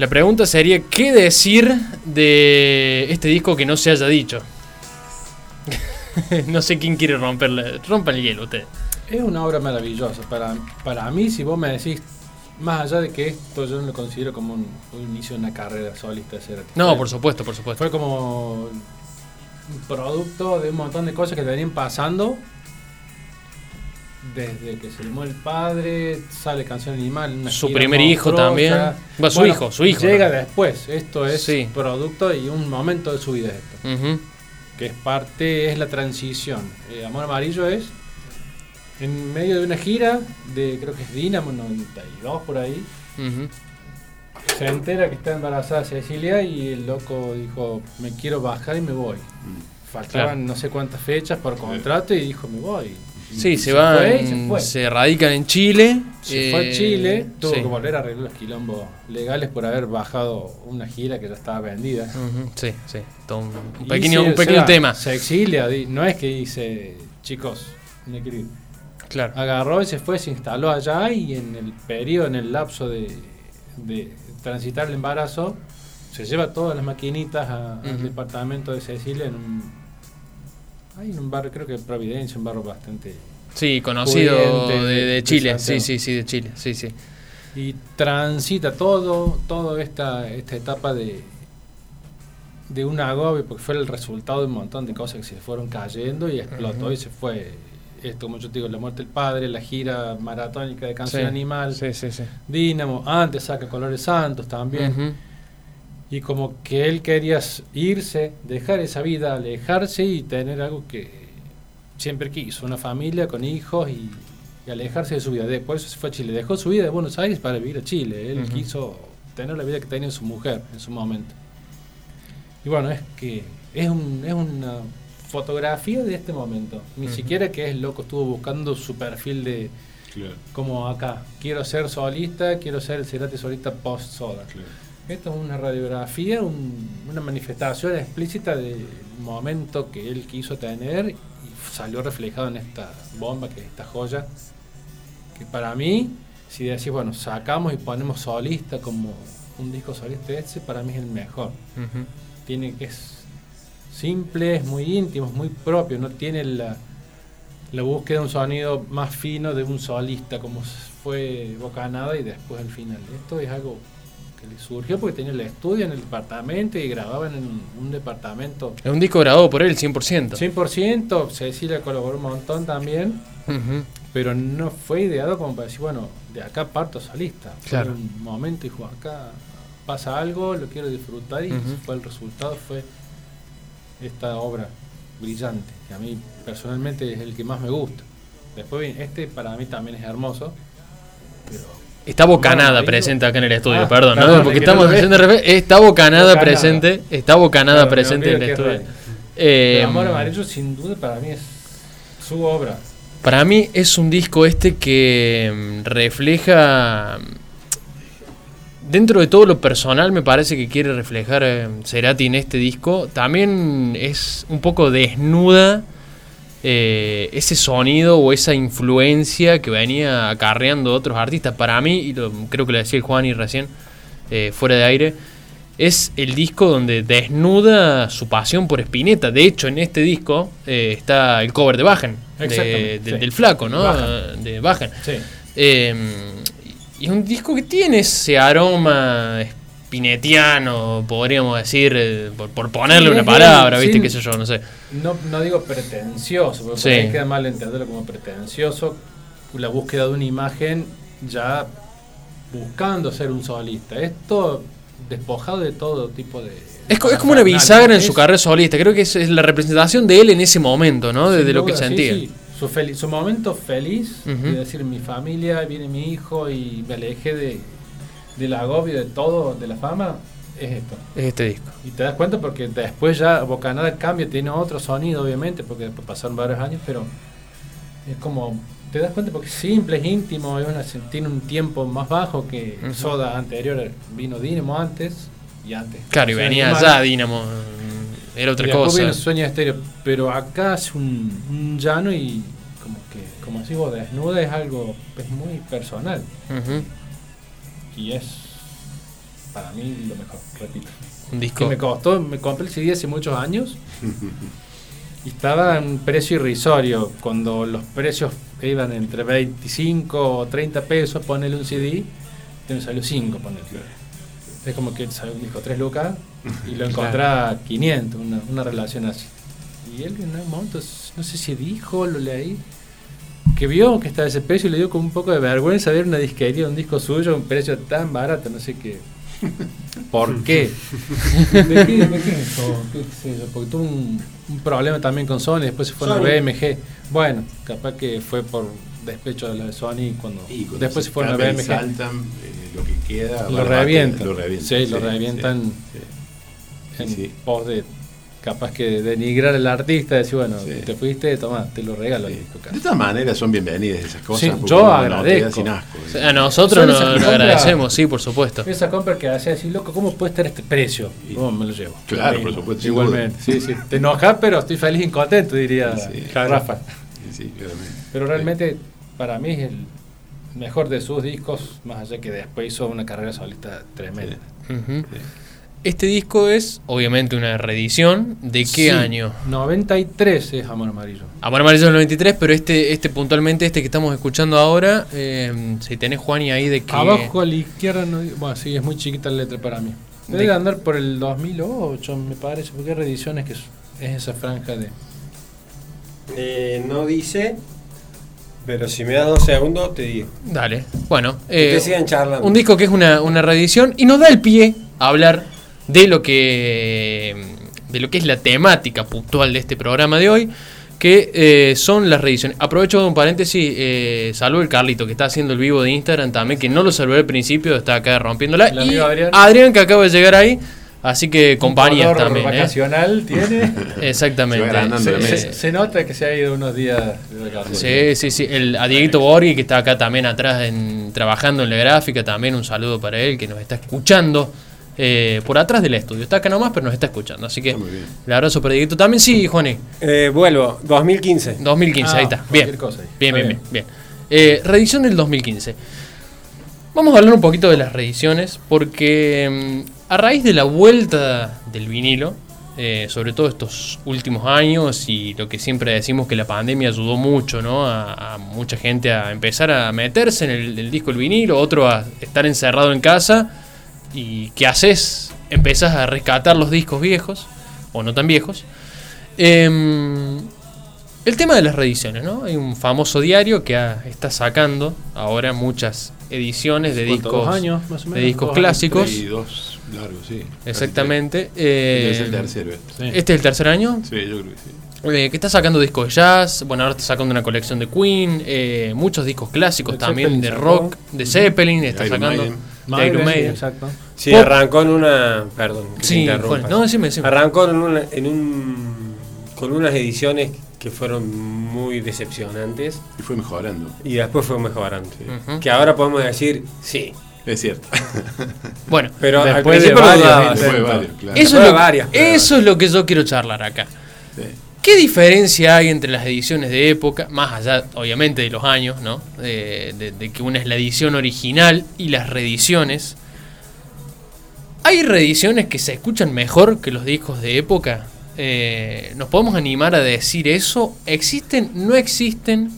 La pregunta sería, ¿qué decir de este disco que no se haya dicho? no sé quién quiere romperle. Rompan el hielo usted. Es una obra maravillosa. Para, para mí, si vos me decís, más allá de que esto yo no lo considero como un, un inicio de una carrera solista. No, por supuesto, por supuesto. Fue como un producto de un montón de cosas que le venían pasando. Desde que se le muere el padre, sale Canción Animal. Su primer hijo también. Bueno, su hijo, su hijo, Llega ¿no? después. Esto es Sí. producto y un momento de su vida. Esto, que es parte, es la transición. Eh, Amor Amarillo es en medio de una gira de, creo que es Dinamo 92 por ahí. Se entera que está embarazada Cecilia y el loco dijo, me quiero bajar y me voy. Faltaban Claro. no sé cuántas fechas por contrato y dijo, me voy. Sí, se, van, fue se fue. se radican en Chile. Se fue eh, a Chile, tuvo sí. que volver a arreglar los quilombos legales por haber bajado una gira que ya estaba vendida. Sí, sí. todo un, pequeño, se- un o pequeño sea, tema. Se exilia, no es que dice, chicos, me quiero ir". Claro. agarró y se fue, se instaló allá y en el periodo, en el lapso de, de transitar el embarazo, se lleva todas las maquinitas a- al departamento de Cecilia en un, hay un barrio, creo que Providencia, un barrio bastante... Sí, conocido Pudiente, de, de de Chile. Sí, sí, sí, de Chile. Sí, sí. Y transita todo, toda esta, esta etapa de, de un agobio, porque fue el resultado de un montón de cosas que se fueron cayendo y explotó y se fue. Esto, como yo te digo, la muerte del padre, la gira maratónica de Canción Sí, Animal, Sí, sí, sí. Dínamo, antes saca Colores Santos también. Y como que él quería irse, dejar esa vida, alejarse y tener algo que siempre quiso, una familia con hijos y, y alejarse de su vida. De- Por eso se fue a Chile. Dejó su vida de Buenos Aires para vivir a Chile. Él quiso tener la vida que tenía su mujer en su momento. Y bueno, es que es, un, es una fotografía de este momento. Ni siquiera que es loco, estuvo buscando su perfil de Claro, como acá. Quiero ser solista, quiero ser el Cerati solista post-soda. claro. Esto es una radiografía, un- una manifestación explícita del momento que él quiso tener y salió reflejado en esta bomba, que es esta joya. Que para mí, si decís, bueno, sacamos y ponemos solista como un disco solista, ese para mí es el mejor. Tiene que es simple, es muy íntimo, es muy propio, no tiene la, la búsqueda de un sonido más fino de un solista como fue Bocanada y después el final. Esto es algo que le surgió porque tenía el estudio en el departamento y grababan en un, departamento Es un disco grabado por él, 100%. 100%, Cecilia colaboró un montón también, pero no fue ideado como para decir, bueno, de acá parto solista. Claro. Fue un momento y dijo, acá pasa algo, lo quiero disfrutar y Ujú. fue el resultado, fue esta obra brillante, que a mí personalmente es el que más me gusta. Después este para mí también es hermoso, pero Está Bocanada presente acá en el estudio, Ah, perdón, ¿no? Porque es que estamos no haciendo refe- Está Bocanada, Bocanada. presente. Está Bocanada presente en el estudio. Eh, El Amor Amarillo sin duda para mí es su obra. Para mí es un disco este que mm, refleja. mm, Dentro de todo lo personal, me parece que quiere reflejar eh, Cerati en este disco. También es un poco desnuda eh, ese sonido o esa influencia que venía acarreando otros artistas. Para mí, y lo- creo que lo decía el Juan y recién, eh, fuera de aire, es el disco donde desnuda su pasión por Spinetta. De hecho, en este disco eh, está el cover de Bajen, de- Exactamente, de- sí. del flaco, ¿no? Bajen. De Bajen. Sí. Y es un disco que tiene ese aroma spinetiano, podríamos decir, eh, por, por ponerle Sí, una palabra, ¿viste? ¿Qué sé yo? No sé. No, no digo pretencioso, porque Sí. queda mal entenderlo como pretencioso. La búsqueda de una imagen ya buscando ser un solista. Esto despojado de todo tipo de. Es, es como una bisagra en su carrera solista. Creo que es, es la representación de él en ese momento, ¿no? De, lo que sentía. Su, fel- su momento feliz Ujú. de decir mi familia, viene mi hijo y me alejé de, del agobio de todo, de la fama, es esto. Es este disco. Y te das cuenta porque después ya Bocanada cambia, tiene otro sonido obviamente, porque después pasaron varios años, pero es como, te das cuenta porque es simple, es íntimo, es una- tiene un tiempo más bajo que. Soda anterior, vino Dynamo antes y antes. Claro, y venía ya Dinamo. mm, Era otra y cosa. Sueño Estéreo, pero acá es un, un llano y como que, como decís vos, desnuda es algo, es muy personal Ujú. Y es para mí lo mejor, repito. Un Que disco. me costó, me compré el CD hace muchos años y estaba en un precio irrisorio. Cuando los precios iban entre 25 o 30 pesos, ponerle un CD, te me salió 5 ponerle. Es como que salió un disco 3 lucas y lo encontré a 500, una, una relación así. Y él en un momento, no sé si dijo, lo leí, que vio que estaba ese precio y le dio como un poco de vergüenza ver una disquería, un disco suyo, un precio tan barato, no sé qué. ¿Por qué? ¿De qué, de qué es eso? ¿Qué sé yo? Porque tuvo un, un problema también con Sony, después se fue a. BMG. Bueno, capaz que fue por despecho de la de Sony cuando, Y cuando después se fue a y BMG. saltan, eh, lo que queda. Lo la revientan. Lo revientan. Sí, lo revientan. sí. en pos de capaz que denigrar al artista, decir, bueno, Sí. te fuiste, toma, te lo regalo el Sí. De todas maneras son bienvenidas esas cosas. Sí, yo no agradezco. queda sin asco. A nosotros nos lo agradecemos, sí, por supuesto. Esa compra que hace así, loco, ¿cómo puede estar este precio? Y- ¿Cómo me lo llevo? Claro, por supuesto, Igualmente, sí, sí. Te enojas, pero estoy feliz y contento, diría Sí, Rafa. Sí, sí, claramente. Pero realmente, para mí es el mejor de sus discos, más allá que después hizo una carrera solista tremenda. Ujú. Este disco es, obviamente, una reedición. ¿De qué Sí, año? 93 es Amor Amarillo. Amor Amarillo del 93, pero este, este puntualmente, este que estamos escuchando ahora, eh, si tenés Juani ahí de que... Abajo a la izquierda, no, bueno, sí, es muy chiquita la letra para mí. De- Debe andar por el 2008, me parece, porque hay reediciones que es, es esa franja de... Eh, no dice, pero si me das dos segundos, te digo. Dale, bueno. Eh, sigan charlando. un disco que es una, una reedición y nos da el pie a hablar de lo que de lo que es la temática puntual de este programa de hoy, que eh, son las reediciones. Aprovecho un paréntesis, eh, saludo el Carlito que está haciendo el vivo de Instagram también, que no lo saludé al principio, está acá rompiéndola. El Y amigo Adrián. Adrián que acaba de llegar ahí, así que compañías también. ¿eh? vacacional tiene. Exactamente. Se la se, se nota que se ha ido unos días de vacaciones. Sí, sí, sí. El, a Dieguito Borghi, que está acá también atrás en, trabajando en la gráfica, también un saludo para él, que nos está escuchando eh, por atrás del estudio. Está acá nomás, pero nos está escuchando. Así que bien. el abrazo para Dieguito también. Sí, Juani, Eh, vuelvo, 2015. 2015, Ah, ahí está. cualquier Bien, cosa ahí. bien, bien, bien. bien. Eh, reedición del 2015. Vamos a hablar un poquito de las reediciones, porque mm, a raíz de la vuelta del vinilo, eh, sobre todo estos últimos años, y lo que siempre decimos que la pandemia ayudó mucho, ¿no? A, a mucha gente a empezar a meterse en el, el disco el vinilo, otro a estar encerrado en casa, y ¿qué haces? Empezás a rescatar los discos viejos, o no tan viejos. Em, el tema de las reediciones, ¿no? Hay un famoso diario que ha- está sacando ahora muchas ediciones de discos, ¿Dos años, más o menos? de discos ¿Dos años? clásicos. Y dos largos, sí. Exactamente. Eh, tres. es el tercero este. Sí. Este es el tercer año. Sí, yo creo que sí. eh, que está sacando discos de jazz. Bueno, ahora está sacando una colección de Queen. eh, muchos discos clásicos De también Zeppelin de rock. De Zeppelin. Está Iron sacando. Maiden. De Iron Maiden, Maiden. Exacto. Sí, Pop. arrancó en una. Perdón, que te Sí, interrumpa. Juan, no, decime, decime. Arrancó en, una- en un. con unas ediciones que fueron muy decepcionantes Y fue mejorando. y después fue mejorando. Que ahora podemos decir, sí. Es cierto. Bueno, Pero al Después de varios dudaba. intentos. Después de varios, claro. eso es, lo, varias eso es lo que yo quiero charlar acá. Sí. ¿Qué diferencia hay entre las ediciones de época, más allá obviamente de los años, ¿no? De, de- de que una es la edición original y las reediciones? ¿Hay reediciones que se escuchan mejor que los discos de época? Eh, ¿Nos podemos animar a decir eso? ¿Existen? ¿No existen?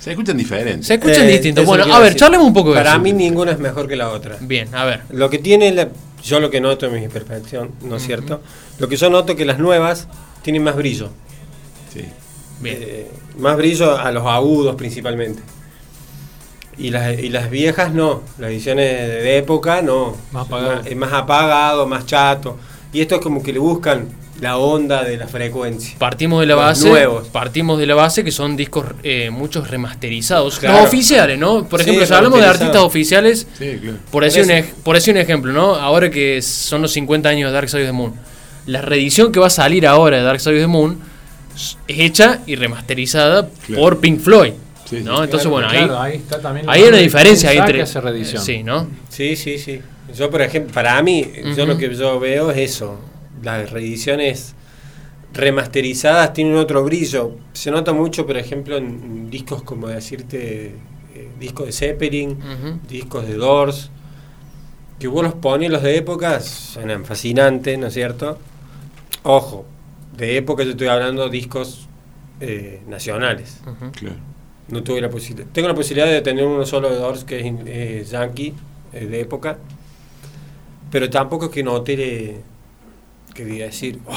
Se escuchan diferentes. Se escuchan Eh, distintos. Bueno, a ver, decir. charlemos un poco de Para eso. mí ninguna es mejor que la otra. Bien, a ver. Lo que tiene, la- yo lo que noto en mi percepción, ¿no es cierto? Lo que yo noto que las nuevas tienen más brillo. Sí. Bien. Eh, más brillo a los agudos principalmente. Y las, y las viejas no, las ediciones de, de época no. Más apagado. Es más apagado, más chato. Y esto es como que le buscan la onda de la frecuencia. Partimos de la base, nuevos. partimos de la base que son discos eh, muchos remasterizados, Claro. no oficiales, ¿no? Por Sí, ejemplo, si hablamos de artistas oficiales, Sí, claro. por decir, un, Por ej- por decir un ejemplo, ¿no? Ahora que son los 50 años de Dark Side of the Moon, la reedición que va a salir ahora de Dark Side of the Moon es hecha y remasterizada Claro. por Pink Floyd, Sí, sí. ¿no? Entonces, Claro, bueno, claro, ahí, ahí está también ahí hay una la- diferencia entre... Sí, ¿no? Sí, sí, sí. Yo, por ejemplo, para mí, yo lo que yo veo es eso. Las reediciones remasterizadas tienen otro brillo. Se nota mucho, por ejemplo, en, discos como decirte, eh, discos de Zeppelin, discos de Doors. que vos los pones los de época, suenan fascinantes, ¿no es cierto? Ojo, de época yo estoy hablando discos eh, nacionales. Ujú. Claro. No tuve la posibilidad. Tengo la posibilidad de tener uno solo de Doors que es eh, Yankee, eh, de época. Pero tampoco es que noté eh, que diga decir, "Wow,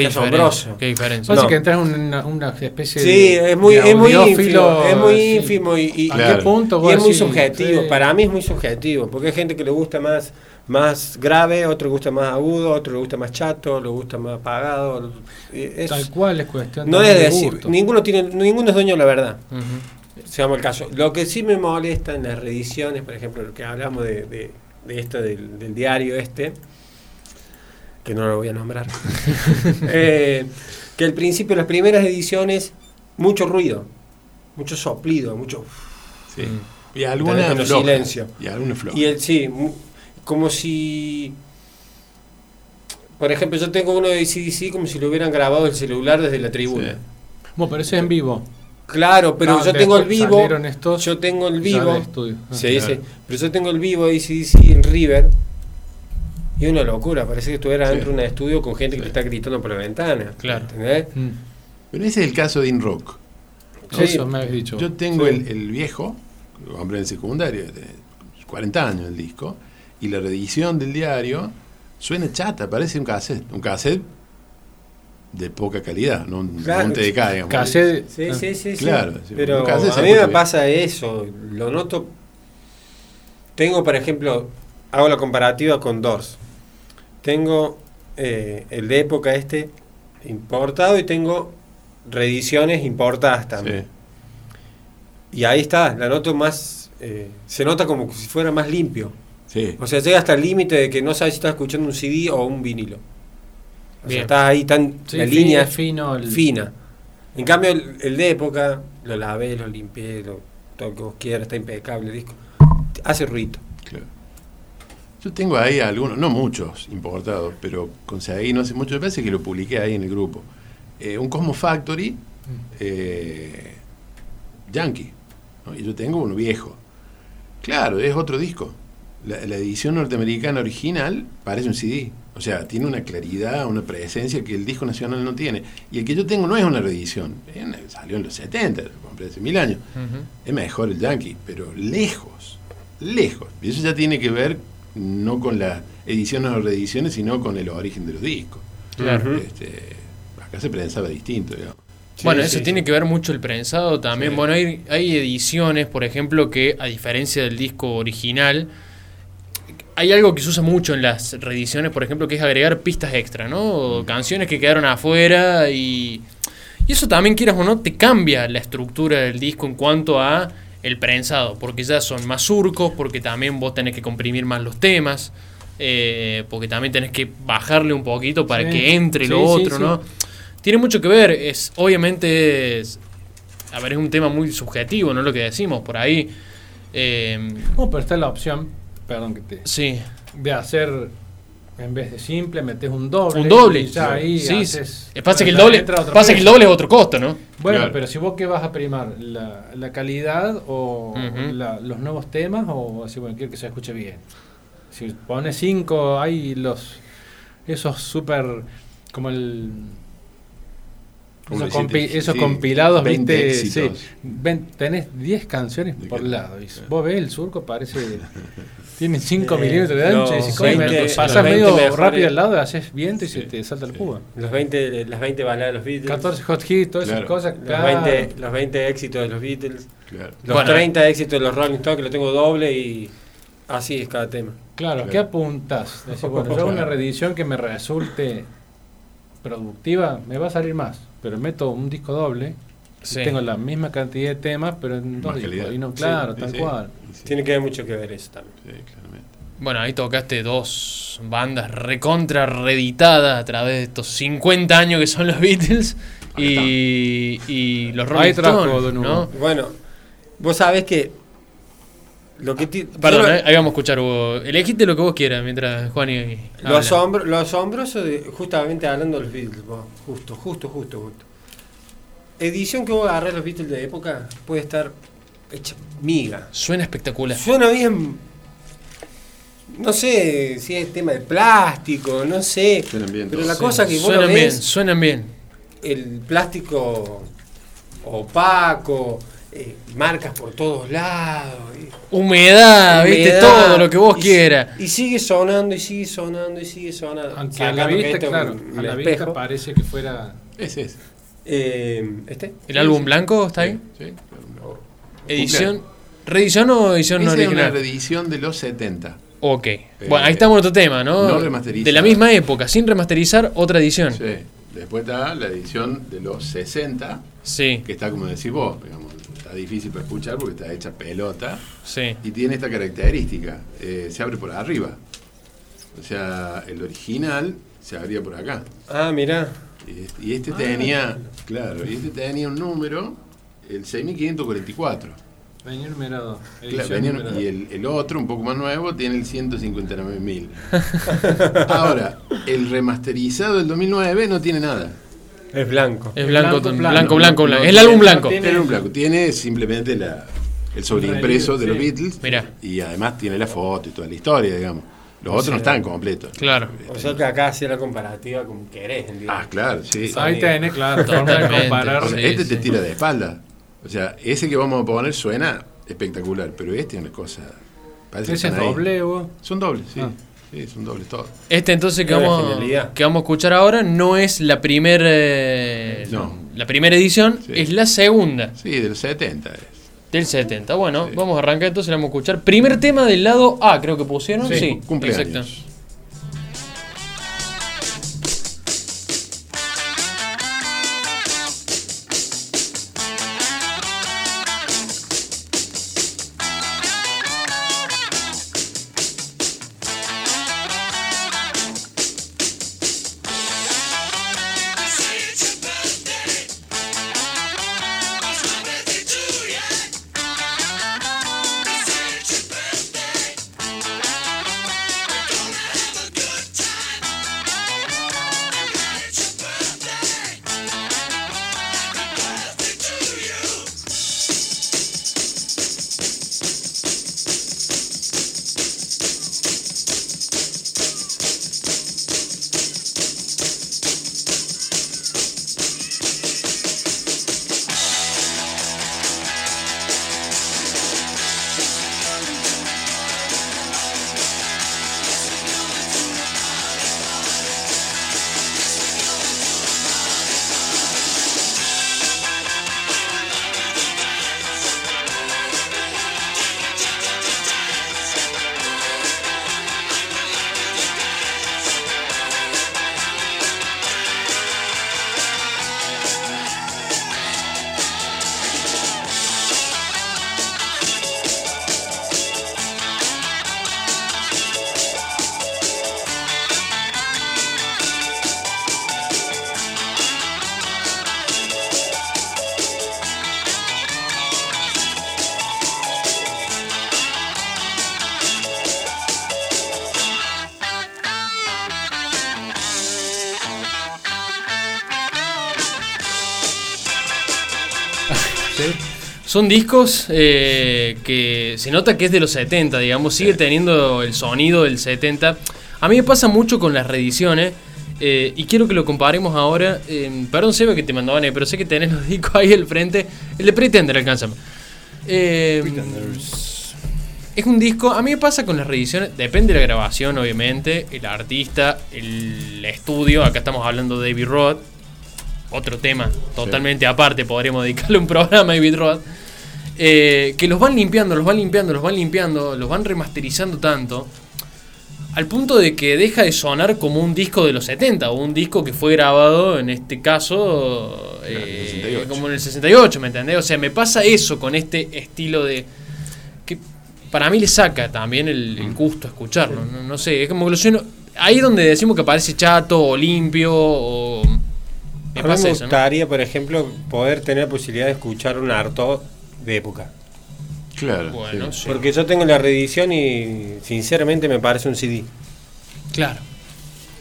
Qué, asombroso. Qué diferencia. No. Pasa que entras en una, una especie Sí, de. es muy, de es muy ínfimo, es muy sí. ínfimo y, y- ¿A Claro. qué punto y es muy subjetivo. sí, Para mí es muy subjetivo, porque hay gente que le gusta más, más grave, otro le gusta más agudo, otro le gusta más chato, le gusta más apagado. Es- Tal cual es cuestión no es de decir, gusto. ninguno tiene, ninguno es dueño de la verdad. Seamos el caso. Lo que sí me molesta en las reediciones, por ejemplo, lo que hablamos de, de, de esto del, del diario este, que no lo voy a nombrar, eh, que al principio, las primeras ediciones, mucho ruido, mucho soplido, mucho... Sí. Y alguna floja. silencio. Y alguna floja. Y el sí, como si... Por ejemplo, yo tengo uno de ACDC como si lo hubieran grabado el celular desde la tribuna. Sí. Bueno, pero ese es en vivo. Claro, pero Ah, yo tengo el después vivo. salieron estos Yo tengo el vivo. Ah. Sí, claro. sí. Pero yo tengo el vivo de ACDC en River. Y es una locura, parece que estuviera Sí. dentro de un estudio con gente que te está gritando por la ventana. Claro. ¿Entendés? Mm. Pero ese es el caso de In Rock. Sí. Eso me habéis dicho. Yo tengo Sí. el, el viejo, hombre en secundario, de 40 años el disco, y la reedición del diario suena chata, parece un cassette. Un cassette de poca calidad, no un Claro. monte de digamos. Cassette- Sí, ah. sí, sí. sí. Claro, sí, Pero a mí me pasa eso. Lo noto. Tengo, por ejemplo, hago la comparativa con Doors. Tengo eh, el de época este importado y tengo reediciones importadas también. Sí, Y ahí está, la noto más. eh, se nota como si fuera más limpio. sí. O sea, llega hasta el límite de que no sabes si estás escuchando un CD o un vinilo. O sea, estás ahí tan. Sí, la línea es fino. el- fina. En cambio, el, el de época, lo lavé, lo limpié, lo, todo lo que vos quieras, está impecable el disco. Hace ruido. Yo tengo ahí algunos, no muchos importados, pero conseguí no hace mucho, me parece que lo publiqué ahí en el grupo. Eh, un Cosmo Factory eh, Yankee. ¿no? Y yo tengo uno viejo. Claro, es otro disco. La, la edición norteamericana original parece un CD. O sea, tiene una claridad, una presencia que el disco nacional no tiene. Y el que yo tengo no es una reedición. Una- salió en los 70, lo compré hace mil años. Es mejor el Yankee, pero lejos, lejos. Y eso ya tiene que ver no con las ediciones o reediciones, sino con el origen de los discos. Claro. Este, acá se prensaba distinto, digamos. Bueno, Sí, eso sí, tiene sí. que ver mucho el prensado también. Sí. Bueno, hay, hay ediciones, por ejemplo, que a diferencia del disco original, hay algo que se usa mucho en las reediciones, por ejemplo, que es agregar pistas extra, ¿no? O canciones que quedaron afuera y, y eso también, quieras o no, te cambia la estructura del disco en cuanto a el prensado, porque ya son más surcos, porque también vos tenés que comprimir más los temas, eh, porque también tenés que bajarle un poquito para Sí. que entre lo Sí, sí, otro, sí. ¿no? Tiene mucho que ver, es obviamente es, a ver, es un tema muy subjetivo, ¿no? Lo que decimos por ahí. Eh, pero está la opción, perdón que te. sí, De hacer, en vez de simple, metes un doble. un doble. Y ya ahí sí, haces- sí. Pasa que el doble, pasa que el doble es otro costo, ¿no? Bueno, Claro. pero si vos qué vas a primar, la, la calidad o la- los nuevos temas o así, bueno, quiero que se escuche bien. Si pones cinco, hay los esos super como el esos, compi- esos sí, compilados, 20 viste, éxitos. sí, ven- tenés 10 canciones por lado. Y vos ves el surco, parece tiene 5 Eh, milímetros de ancho y los decís, "Coño, 20 pasás los 20 medio mejores- rápido al lado, haces viento y se te salta el púa. Los 20, las 20 baladas de los Beatles. 14 hot hits, todas esas cosas, los, claro. 20, los 20 éxitos de los Beatles. Claro. Los Bueno. 30 éxitos de los Rolling Stones, que lo tengo doble y así es cada tema. Claro, Claro. ¿qué apuntas? Decir, bueno, yo hago una reedición que me resulte productiva, me va a salir más, pero meto un disco doble, y tengo la misma cantidad de temas, pero en dos Más discos. calidad. Y no, claro, Sí, tal sí. cual. Sí, Tiene que haber mucho que ver eso también. sí, claramente. Bueno, ahí tocaste dos bandas recontra reeditadas a través de estos 50 años que son los Beatles y, y los Rolling Stones. ¿no? Bueno, vos sabés que lo que ti- Perdón, eh, ahí vamos a escuchar, Hugo. Elegiste lo que vos quieras mientras Juan y... Lo, asombro- lo asombroso de, justamente hablando de los Beatles, vos, justo, justo, justo, justo. Edición que vos agarrás los Beatles de época puede estar hecha miga. Suena espectacular. Suena bien. no sé si es tema de plástico, no sé. Suenan bien pero la cosa que vos lo Suenan bien, ves, suenan bien. el plástico opaco, eh, marcas por todos lados. Humedad, viste, todo lo que vos y- quieras. Y sigue sonando, y sigue sonando, y sigue sonando. Aunque a la vista, claro, un a la espejo. vista parece que fuera. Ese es. Eh, ¿Este? ¿El álbum blanco está ahí? Sí, ¿Edición? ¿Reedición o edición Esa es una original? reedición de los 70. Ok. Eh, Bueno, ahí estamos en otro tema, ¿no? no remasterizada. de la misma época, sin remasterizar, otra edición. Sí. Después está la edición de los 60, Sí, que está como decís vos, digamos, difícil para escuchar porque está hecha pelota sí. y tiene esta característica, eh, se abre por arriba. O sea, el original se abría por acá. Ah, mirá. Y este, y este tenía, claro, y este tenía un número, el 6544. Venía numerado. Claro, venía- numerada. y el, el otro, un poco más nuevo, tiene el 159.000. Ahora, el remasterizado del 2009 no tiene nada. Es blanco. Es blanco, Blanco, blanco, blanco. blanco, No, blanco. no el álbum blanco. no Tiene un blanco, tiene simplemente la, el sobreimpreso de los Sí. Beatles. Mirá. Y además tiene la foto y toda la historia, digamos. Los otros no están completos. Claro. O sea que acá hacía la comparativa como querés. entiendo. Ah, claro, sí. Ahí tenés, claro, forma de Totalmente. comparar. O sea, Sí, este te tira de espalda. O sea, ese que vamos a poner suena espectacular, pero este es una cosa. Parece que Ese es doble, vos. Son dobles, sí. Ah. Sí, son dobles todos. Este entonces que vamos, que vamos a escuchar ahora no es la primera No. la primera edición, Sí. es la segunda Sí, de los 70 es. del 70. Bueno, Sí. vamos a arrancar entonces, la vamos a escuchar. Primer tema del lado A, creo que pusieron. Sí, Sí, cumpleaños. exacto. Son discos eh, que se nota que es de los 70, digamos, sigue teniendo el sonido del 70. A mí me pasa mucho con las reediciones eh, y quiero que lo comparemos ahora. eh, perdón, Seba, que te mandaban, pero sé que tenés los discos ahí al frente. El de Pretender, alcánzame. Eh, es un disco, a mí me pasa con las reediciones, depende de la grabación, obviamente, el artista, el estudio. Acá estamos hablando de David Roth, otro tema totalmente aparte, podríamos dedicarle un programa a David Roth. Eh, que los van limpiando, los van limpiando, los van limpiando, los van remasterizando tanto, al punto de que deja de sonar como un disco de los 70 o un disco que fue grabado, en este caso, en el eh, 68. como en el 68, ¿me entendés? O sea, me pasa eso con este estilo de... que para mí le saca también el, el gusto a escucharlo, no, no sé, es como que lo sueno... Ahí donde decimos que parece chato o limpio o... Me a mí pasa me eso, ¿no? gustaría, por ejemplo, poder tener posibilidad de escuchar un harto de época. Claro. Bueno, sí. Porque yo tengo la reedición y sinceramente me parece un CD. Claro.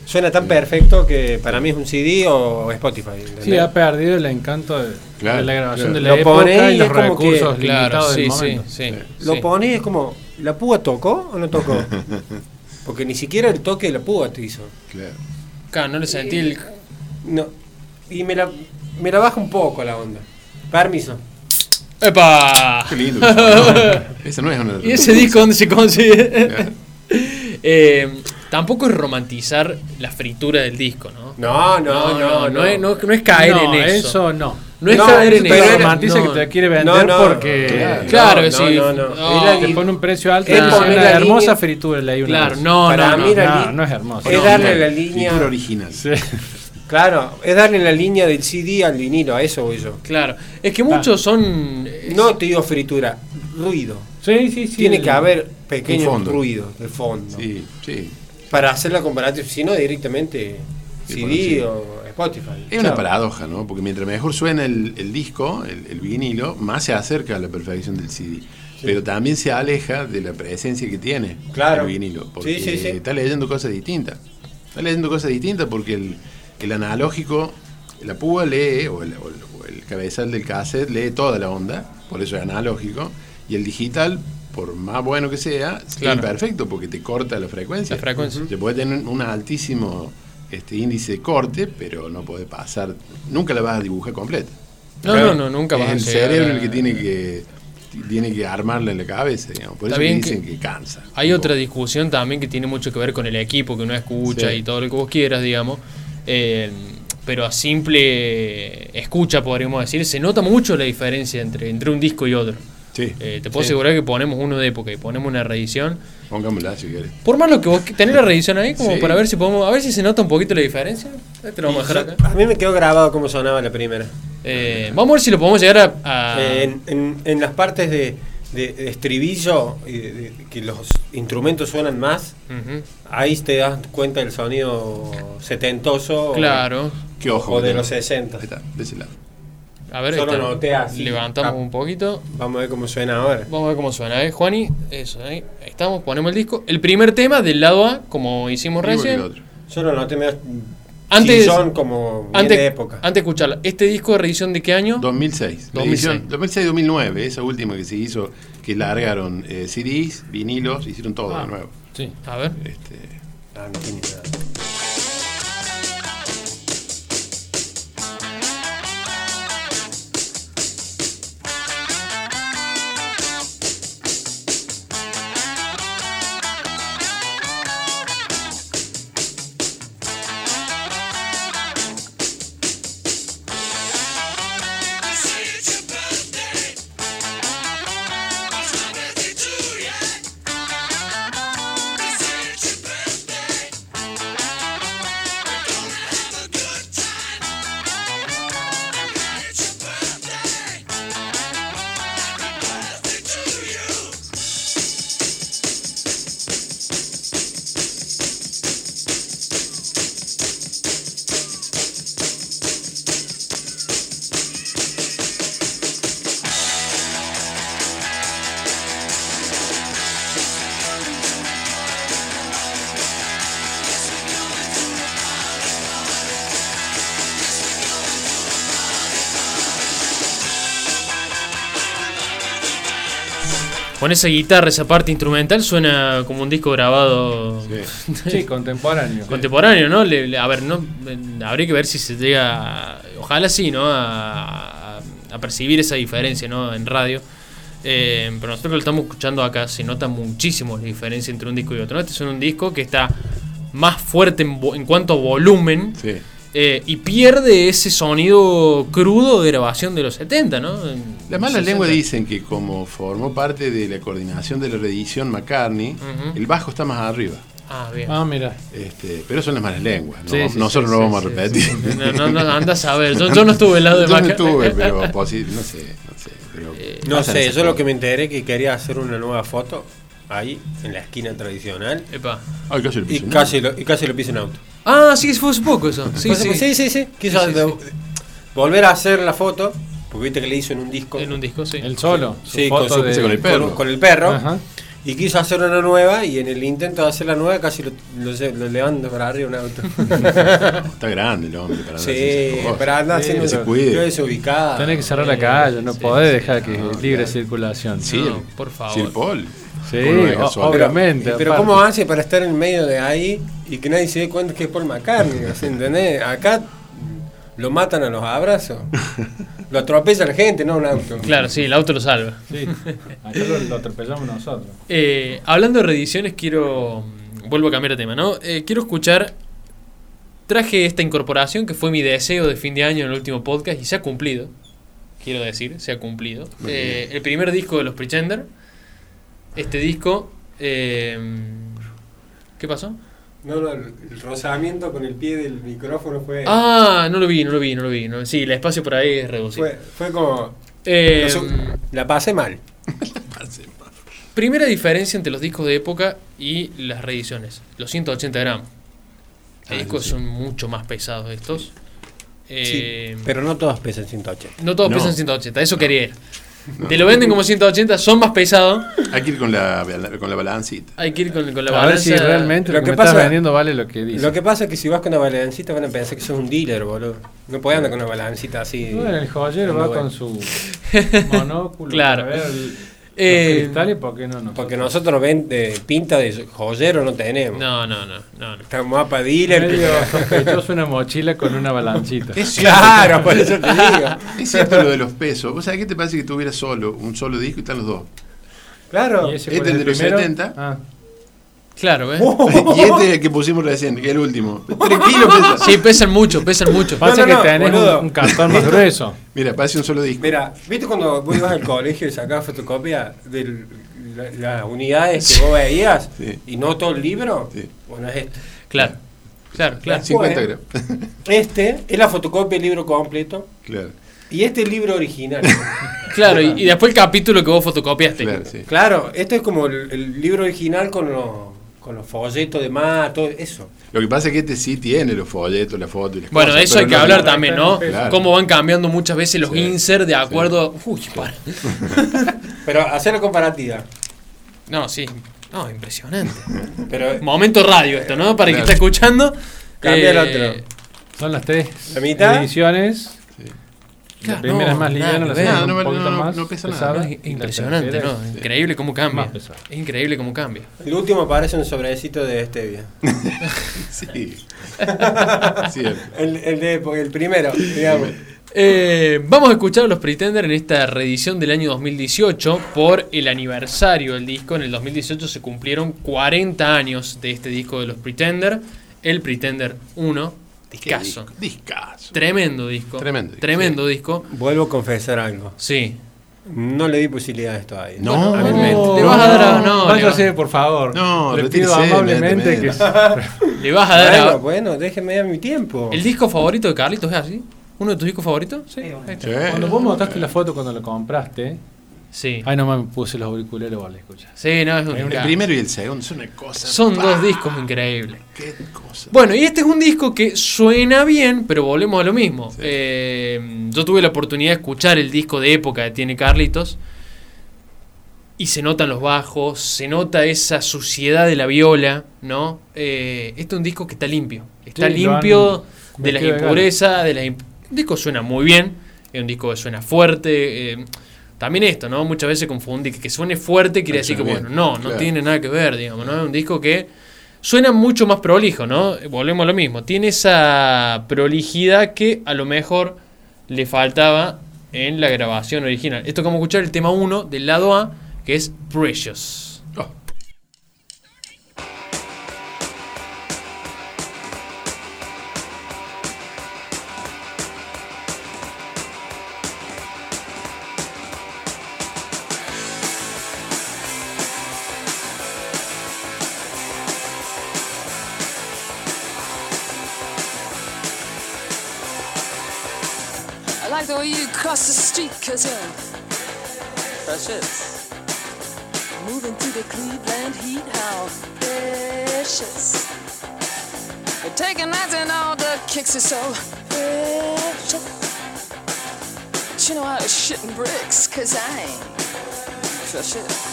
Suena tan perfecto que para mí es un CD o Spotify. ¿entendés? Sí, ha perdido el encanto de, Claro, de la grabación claro. de la Lo época pone y y los como que- recursos Claro, limitados sí, del momento. sí. Lo sí. pones es como, ¿la púa tocó o no tocó? Porque ni siquiera el toque de la púa te hizo. Claro. Claro, no le sentí el. No. Y me la, me la baja un poco la onda. Permiso. ¡Epa! Qué lindo. Esa no es una. ¿Y ese disco dónde se consigue? Claro. Eh, tampoco es romantizar la fritura del disco, ¿no? No, no, no, no, es, no, no es caer no, en eso. eso no. No es No, caer en eso. romantiza no. que te quiere vender No, no, porque claro. Claro No, que sí. no, no, no. No, Es la te pone un precio alto Es poner una la hermosa línea- fritura leí una Claro, vez. no, Para no, no. mí la no, no es hermoso. Es No, darle la línea. Original. Sí. Claro, es darle la línea del CD al vinilo, a eso voy yo. Claro. Es que muchos son. No te digo fritura, ruido. Sí, sí, sí. Tiene el- que haber Un pequeños ruidos de fondo. Sí, sí. Para hacer la comparativa, si no directamente Sí, CD bueno, sí. o Spotify. Es una paradoja, ¿no? Porque mientras mejor suena el, el disco, el, el vinilo, más se acerca a la perfección del CD. Pero también se aleja de la presencia que tiene Claro. el vinilo. Porque Sí, sí, sí. está leyendo cosas distintas. Está leyendo cosas distintas porque el, el analógico, la púa lee, o el, o el- el cabezal del cassette lee toda la onda, por eso es analógico. Y el digital, por más bueno que sea, Claro. es imperfecto porque te corta la frecuencia. La frecuencia. Se puede tener un altísimo este, índice de corte, pero no puede pasar, nunca la vas a dibujar completa. No, no, no, nunca es vas a el llegar cerebro a- el que tiene que tiene que armarla en la cabeza, digamos. Por Está eso que dicen que que, cansa. Hay otra discusión también que tiene mucho que ver con el equipo que uno escucha Sí. y todo lo que vos quieras, digamos. Eh, pero a simple escucha, podríamos decir, se nota mucho la diferencia entre, entre un disco y otro. Sí, Eh, te puedo Sí. asegurar que ponemos uno de época y ponemos una reedición. pongámosla si querés. Por más lo que vos tenés la reedición ahí, como Sí. para ver si podemos, a ver si se nota un poquito la diferencia. Ahí Te lo vamos a dejar acá. A mí me quedó grabado cómo sonaba la primera. Eh, vamos a ver si lo podemos llegar a. a- Eh, en, en- en las partes de, de- de estribillo, y de- de- que los instrumentos suenan más, ahí te das cuenta del sonido setentoso o- Claro. Qué ojo. o de los 60. Ahí está, de ese lado. A ver, Solo está. noté así. levantamos Ah. un poquito. Vamos a ver cómo suena ahora. Vamos a ver cómo suena, ¿eh, Juani? Eso, ahí, ahí estamos, ponemos el disco. El primer tema del lado A, como hicimos recién. Yo lo noté medio Antes- chillón como Antes, de época. antes de escucharla, ¿este disco de revisión de qué año? 2006. La 2006. edición 2006-2009, esa última que se hizo, que largaron eh, CDs, vinilos, hicieron todo Ah. de nuevo. Sí. A ver. Este, Ah, no tiene nada. Con esa guitarra, esa parte instrumental, suena como un disco grabado sí. Sí, contemporáneo. contemporáneo, ¿no? Le- le- a ver, no eh, habría que ver si se llega, ojalá sí, ¿no? A, a- a percibir esa diferencia, ¿no? En radio. Eh, pero nosotros que lo estamos escuchando acá se nota muchísimo la diferencia entre un disco y otro. ¿no? Este es un disco que está más fuerte en, vo- en cuanto a volumen Sí. eh, y pierde ese sonido crudo de grabación de los 70, ¿no? Malas 60. lenguas dicen que como formó parte de la coordinación de la reedición McCartney, el bajo está más arriba. Ah, bien. Ah, mira. Este, pero son las malas lenguas. ¿no? Sí, sí, Nosotros sí, no sí, vamos sí, a repetir. sí, No, no, no, andas a ver. Yo, yo no estuve del lado de Yo no estuve, pero no sé, no sé. pero No pasan sé, yo lo que me enteré que quería hacer una nueva foto ahí, en la esquina tradicional, Epa. Ay, casi lo y piso, ¿no? casi lo, y casi lo piso en auto. Ah, sí, fue hace poco eso. Sí, sí. sí, sí, sí. Quiso Sí, sí, de- volver a hacer la foto, porque viste que le hizo en un disco. En un disco, sí. El solo. su Sí, foto con, su- de- con el perro. con- con el perro. Ajá. Y quiso hacer una nueva y en el intento de hacer la nueva casi lo, lo, levanta para arriba un auto. Está grande el hombre para sí, pero anda Sí, haciendo. Yo desubicada. Tenés que cerrar la Sí, calle, no sí, podés sí, dejar que no, libre claro. circulación. Sí, No, por favor. sí, el Paul. Sí, ¿Cómo lo deja o- obviamente. Pero. ¿cómo hace para estar en medio de ahí y que nadie se dé cuenta que es Paul McCartney? ¿entendés? Acá lo matan a los abrazos. Lo atropella la gente, no un auto. Claro, sí, el auto lo salva. Sí, acá lo, lo atropellamos nosotros. Eh, hablando de reediciones, quiero. Vuelvo a cambiar de tema, ¿no? Eh, quiero escuchar. Traje esta incorporación que fue mi deseo de fin de año en el último podcast y se ha cumplido. Quiero decir, se ha cumplido. Eh, el primer disco de los Pretender. Este disco. eh, ¿Qué pasó? No, no, el rozamiento con el pie del micrófono fue. Ah, no lo vi, no lo vi, no lo vi. no- sí, el espacio por ahí es reducido. fue, fue como. Eh, La pasé mal. Primera diferencia entre los discos de época y las reediciones. Los 180 gramos. Los Ah, discos sí. son mucho más pesados estos. Eh, Pero no todos pesan 180. no todos No. pesan 180, eso quería. Te lo venden como 180, son más pesados. Hay que ir con la, con la balancita. Hay que ir con, con la a ver balanza. si realmente Lo lo, que que me estás vendiendo vale lo que dice. Lo que pasa es que si vas con una balancita van a pensar que sos un dealer, boludo. No podés andar con una balancita así. Bueno, el joyero va con su monóculo. Claro. para ver el- Eh, los cristales, ¿por qué no nosotros? Porque nosotros ven, de pinta de joyero no tenemos. No, no, no. no, no. Estamos más para dealer. medio que- sospechoso una mochila con una balanchita. Es cierto. Claro, por eso te digo. Es cierto lo de los pesos. ¿Vos sabés qué te parece que tuviera solo, un solo disco y están los dos? Claro. ¿Y ese Este es de el los primero? 70. Ah, Claro, ¿ves? y este es el que pusimos recién, que es el último. Tres kilos pesa. Sí, pesan mucho, pesan mucho. pasa no, no, que tenés boludo. un, un cartón más grueso. Mira, parece un solo disco. Mira, ¿viste cuando vos ibas al colegio y sacabas fotocopia de las unidades que vos veías Sí. y no todo el libro? Sí. Bueno, es este. Claro, claro, claro. 50 Bueno. gramos. Este es la fotocopia del libro completo claro, y este es el libro original. Claro, y, y después el capítulo que vos fotocopiaste. claro, sí. claro, este es como el, el libro original con los, con los folletos de más, todo eso. Lo que pasa es que este sí tiene los folletos, la foto y las Bueno, cosas, eso hay que no- hablar también, ¿no? Claro. Cómo van cambiando muchas veces los Sí. inserts de acuerdo. Uy, para. Pero hacer la comparativa. No, sí. No, impresionante. Pero Momento radio esto, ¿no? Para el que está escuchando. Cambia el Eh, otro. Son las tres ¿La mitad? ediciones. La primera no, es más liviana, la segunda No, no, un poquito no, no, más no pesa nada. es impresionante, ¿no? es- Increíble cómo cambia. Es increíble cómo cambia. el último parece un sobrecito de stevia. Sí. El, de, el primero, digamos. Eh, vamos a escuchar a los Pretender en esta reedición del año 2018 por el aniversario del disco. En el 2018 se cumplieron 40 años de este disco de los Pretender. El Pretender 1. Discaso. disco, Discaso. Tremendo disco. Tremendo disco, Tremendo disco. Vuelvo a confesar algo. Sí. No le di posibilidades todavía. No. Bueno, Hábilmente. le vas a dar a- no, váyase, vas- por favor. No, le retírese, pido amablemente que Le vas a dar a- Bueno, déjeme dar mi tiempo. ¿El disco favorito de Carlitos es así? ¿Uno de tus discos favoritos? Sí. Sí. cuando vos mostraste la foto cuando lo compraste, Sí. ay no me puse los auriculares vos la escuchas. Sí, no, es un El primero y el segundo son una cosa. Son ¡pah! dos discos increíbles. Qué cosa. Bueno, y este es un disco que suena bien, pero volvemos a lo mismo. Sí. Eh, yo tuve la oportunidad de escuchar el disco de época que tiene Carlitos. Y se notan los bajos, se nota esa suciedad de la viola, ¿no? Eh, este es un disco que está limpio. Está Sí, limpio han de las impurezas, de las imp- El disco suena muy bien, es un disco que suena fuerte. eh, también esto, ¿no? Muchas veces confundí que, que suene fuerte quiere decir que, bueno, no, no claro. tiene nada que ver, digamos, ¿no? Es un disco que suena mucho más prolijo, ¿no? Volvemos a lo mismo. Tiene esa prolijidad que a lo mejor le faltaba en la grabación original. Esto como escuchar el tema 1 del lado A, que es Precious. Cross the cause uh, you're precious. Moving through the Cleveland heat, how precious. You're taking nights and all the kicks are so precious. But you know I was shitting bricks, cause I ain't precious.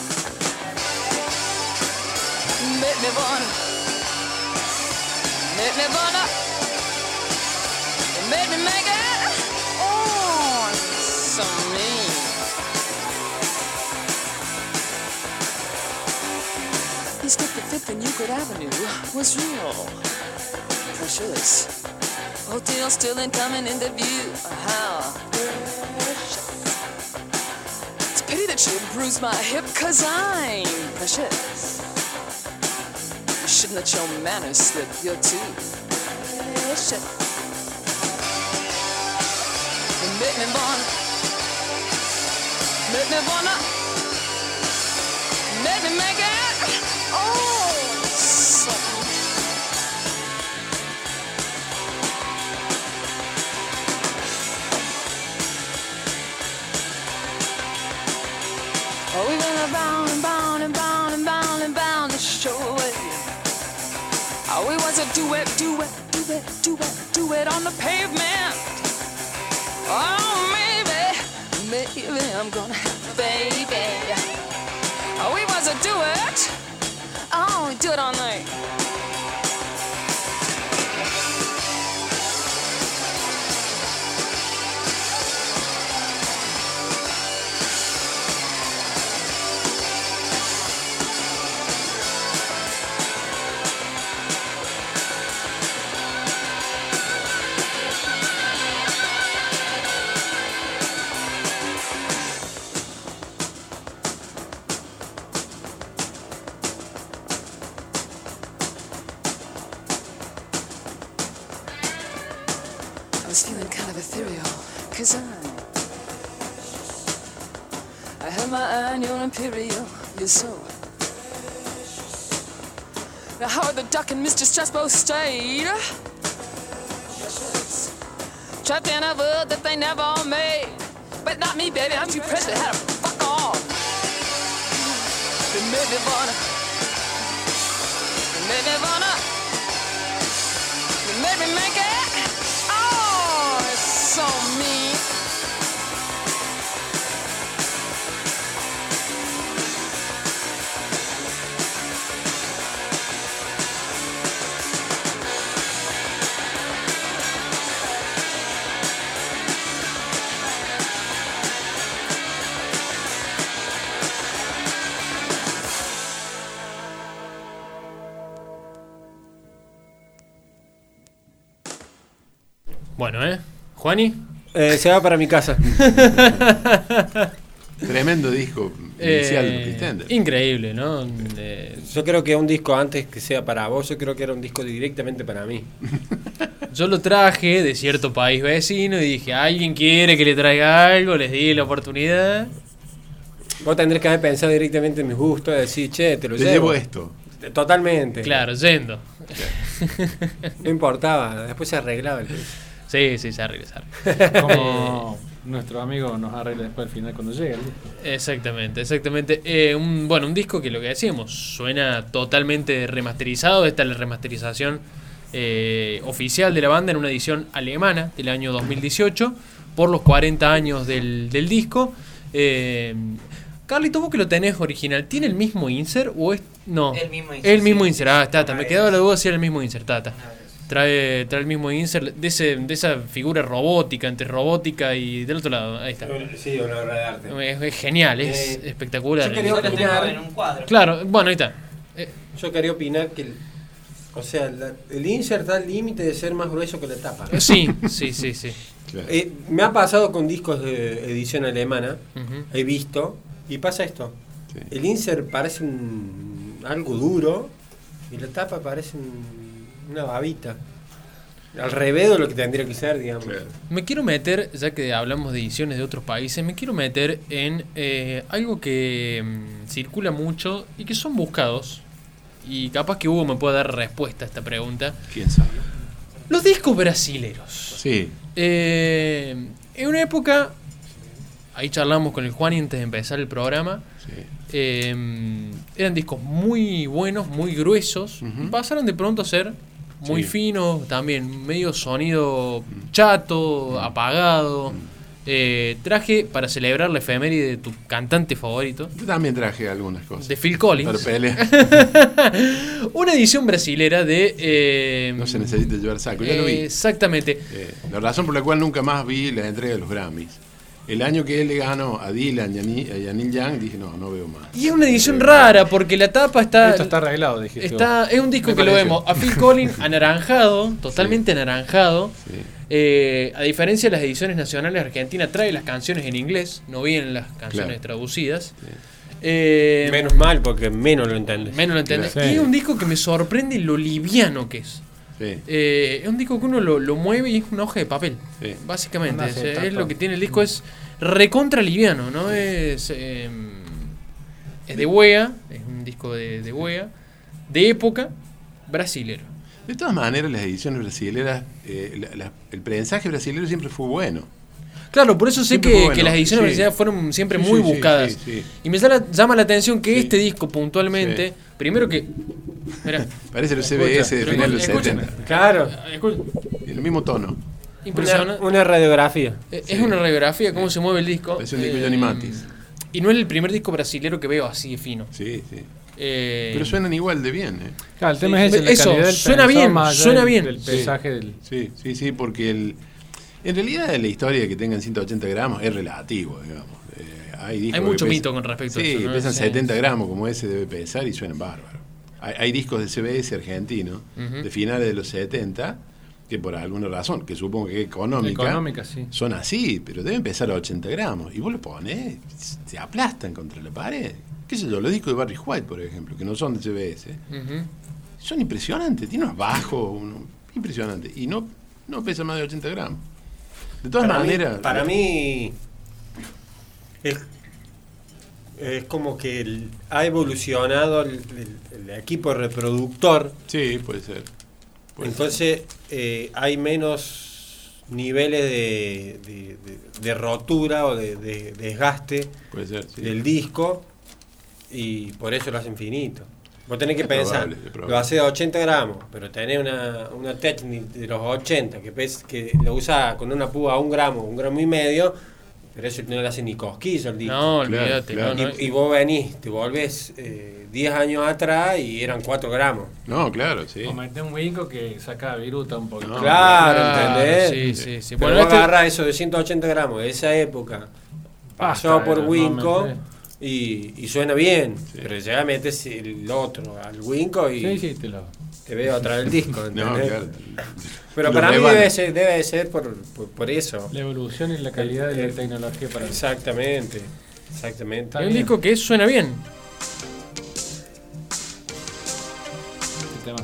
Make me wanna, make me wanna. You me make Fifth and Euclid Avenue was real oh, precious. Hotel still ain't coming into view. How precious. It's a pity that you bruised my hip, cause I'm precious. You shouldn't let your manners slip, you're too precious. Make me wanna, make me wanna, make me make it. Do it, do it, do it, do it, do it on the pavement. Oh, maybe, maybe I'm gonna have a baby. Oh, we was a do it. Oh, do it on the. Stayed. Trapped in a world that they never made. But not me, baby, I'm too precious, had to fuck off. They made me wanna. They made me wanna. They made me make it. Oh, it's so ¿Juani? Eh, se va para mi casa. Tremendo disco inicial de Eh, increíble, ¿no? Eh, Yo creo que un disco antes que sea para vos, yo creo que era un disco directamente para mí. yo lo traje de cierto país vecino y dije, ¿alguien quiere que le traiga algo? Les di la oportunidad. Vos tendrés que haber pensado directamente en mis gustos, decir, che, te lo Te llevo. llevo esto. Totalmente. Claro, yendo. No importaba, después se arreglaba el. Sí, sí, se arregla, se arregla. Como nuestro amigo nos arregla después al final cuando llega el disco. Exactamente, exactamente. Eh, un, bueno, un disco que lo que decíamos, suena totalmente remasterizado. Esta es la remasterización eh, oficial de la banda en una edición alemana del año 2018, por los 40 años del, del disco. Eh, Carlito, vos que lo tenés original, ¿tiene el mismo insert o es.? No. El mismo insert, El mismo sí. insert, ah, está, está. Me quedaba la duda si era el mismo insert, tata. Trae, trae el mismo insert de, ese, de esa figura robótica, entre robótica y del otro lado. Ahí está. Sí, una obra de arte. Es, es genial, es Eh, espectacular. yo quería opinar. en un cuadro. Claro, bueno, ahí está. Eh, Yo quería opinar que el, o sea, la- el insert está al límite de ser más grueso que la tapa. sí, sí, sí, sí. Claro. Eh, me ha pasado con discos de edición alemana, he visto, y pasa esto. Sí. El insert parece un, algo duro y la tapa parece un- una babita. Al revés de lo que tendría que ser, digamos. Claro. Me quiero meter, ya que hablamos de ediciones de otros países, me quiero meter en eh, algo que mm, circula mucho y que son buscados. Y capaz que Hugo me pueda dar respuesta a esta pregunta. ¿Quién sabe? Los discos brasileros. Sí. Eh, en una época, ahí charlamos con el Juan antes de empezar el programa. sí. Eh, eran discos muy buenos, muy gruesos. Pasaron de pronto a ser muy Sí. finos, también medio sonido chato, apagado. Eh, traje para celebrar la efeméride de tu cantante favorito, Yo también traje algunas cosas. de Phil Collins. Una edición brasilera de. eh, No se necesita llevar saco. Ya lo vi. Exactamente. Eh, la razón por la cual nunca más vi la entrega de los Grammys El año que él le ganó a Dylan y a Ni- y a Neil Young, dije, no, no veo más. Y es una edición rara porque la tapa está. Esto está arreglado, dijiste. Está, es un disco Me que lo vemos a Phil Collins anaranjado, totalmente anaranjado. Sí. Eh, a diferencia de las ediciones nacionales, Argentina trae las canciones en inglés, no vienen las canciones Claro. traducidas. Eh, Menos mal, porque menos lo entiendes. menos lo entendés. Claro. Y Sí. es un disco que me sorprende lo liviano que es. Sí. Eh, es un disco que uno lo, lo mueve y es una hoja de papel. Sí. Básicamente. Es, lo que tiene el disco, es recontra liviano, ¿no? Es, eh, es de Wea, es un disco de, de Wea, de época brasilero. De todas maneras, las ediciones brasileras, eh, la- la- el prensaje brasilero siempre fue bueno. Claro, por eso sé que, bueno, que las ediciones sí. brasileñas fueron siempre Sí, muy sí, buscadas. sí, sí. Y me llama, llama la atención que Sí. este disco puntualmente, Sí. primero que... Mirá, Parece el CBS de final de los escuchen. 70. Claro. El mismo tono. impresionante. Una, una radiografía. Eh, Es una radiografía, cómo se mueve el disco. Parece un disco de Eh, Johnny Mathis. Y no es el primer disco brasilero que veo así de fino. Sí, sí. Eh, Pero suenan igual de bien, ¿eh? Claro, el tema es ese, Eso, del suena bien, suena del- bien. Del Sí. paisaje del... Sí, sí, sí, porque el, en realidad la historia de que tengan 180 gramos es relativo, digamos. Eh, hay, Hay mucho mito con respecto a sí, eso, ¿no? pesan Sí. 70 gramos como ese debe pesar y suenan bárbaros. Hay, hay discos de CBS argentino Ujú. de finales de los 70 que por alguna razón, que supongo que es económica, Económica, sí. son así, pero deben pesar a 80 gramos. Y vos lo pones, se aplastan contra la pared. ¿Qué sé yo? Los discos de Barry White, por ejemplo, que no son de CBS, son impresionantes. Tiene unos bajos, uno, impresionante. Y no, no pesa más de 80 gramos. De todas para maneras. Mí, para mí, es, es como que el- ha evolucionado el, el- el equipo reproductor. Sí, puede ser. Puede Entonces eh, hay menos niveles de, de- de- de rotura o de, de desgaste ser, puede ser, sí. del disco y por eso lo hacen finito. Vos tenés que Es pensar, probable, es probable. lo hace a 80 gramos, pero tenés una, una técnica de los 80 que, pes- que lo usa con una púa a un gramo, un gramo y medio, pero eso no le hace ni cosquillo al disco. No, olvídate. claro. no, no. Y, y vos venís, te volvés eh, 10 años atrás y eran 4 gramos. No, claro, sí. O meté un winco que saca viruta un poquito. No, claro, Claro, ¿entendés? Sí, sí, sí. Pero Bueno, vos este- agarrás eso de 180 gramos de esa época, pasó por no Winco y, y suena bien, pero ya metes el otro al Winco y Sí, sí, te lo... te veo atrás del disco. No. Pero para mí debe ser, debe ser por, por, por eso. La evolución y la calidad de Eh, la tecnología para Exactamente, exactamente. Es un disco que suena bien. este.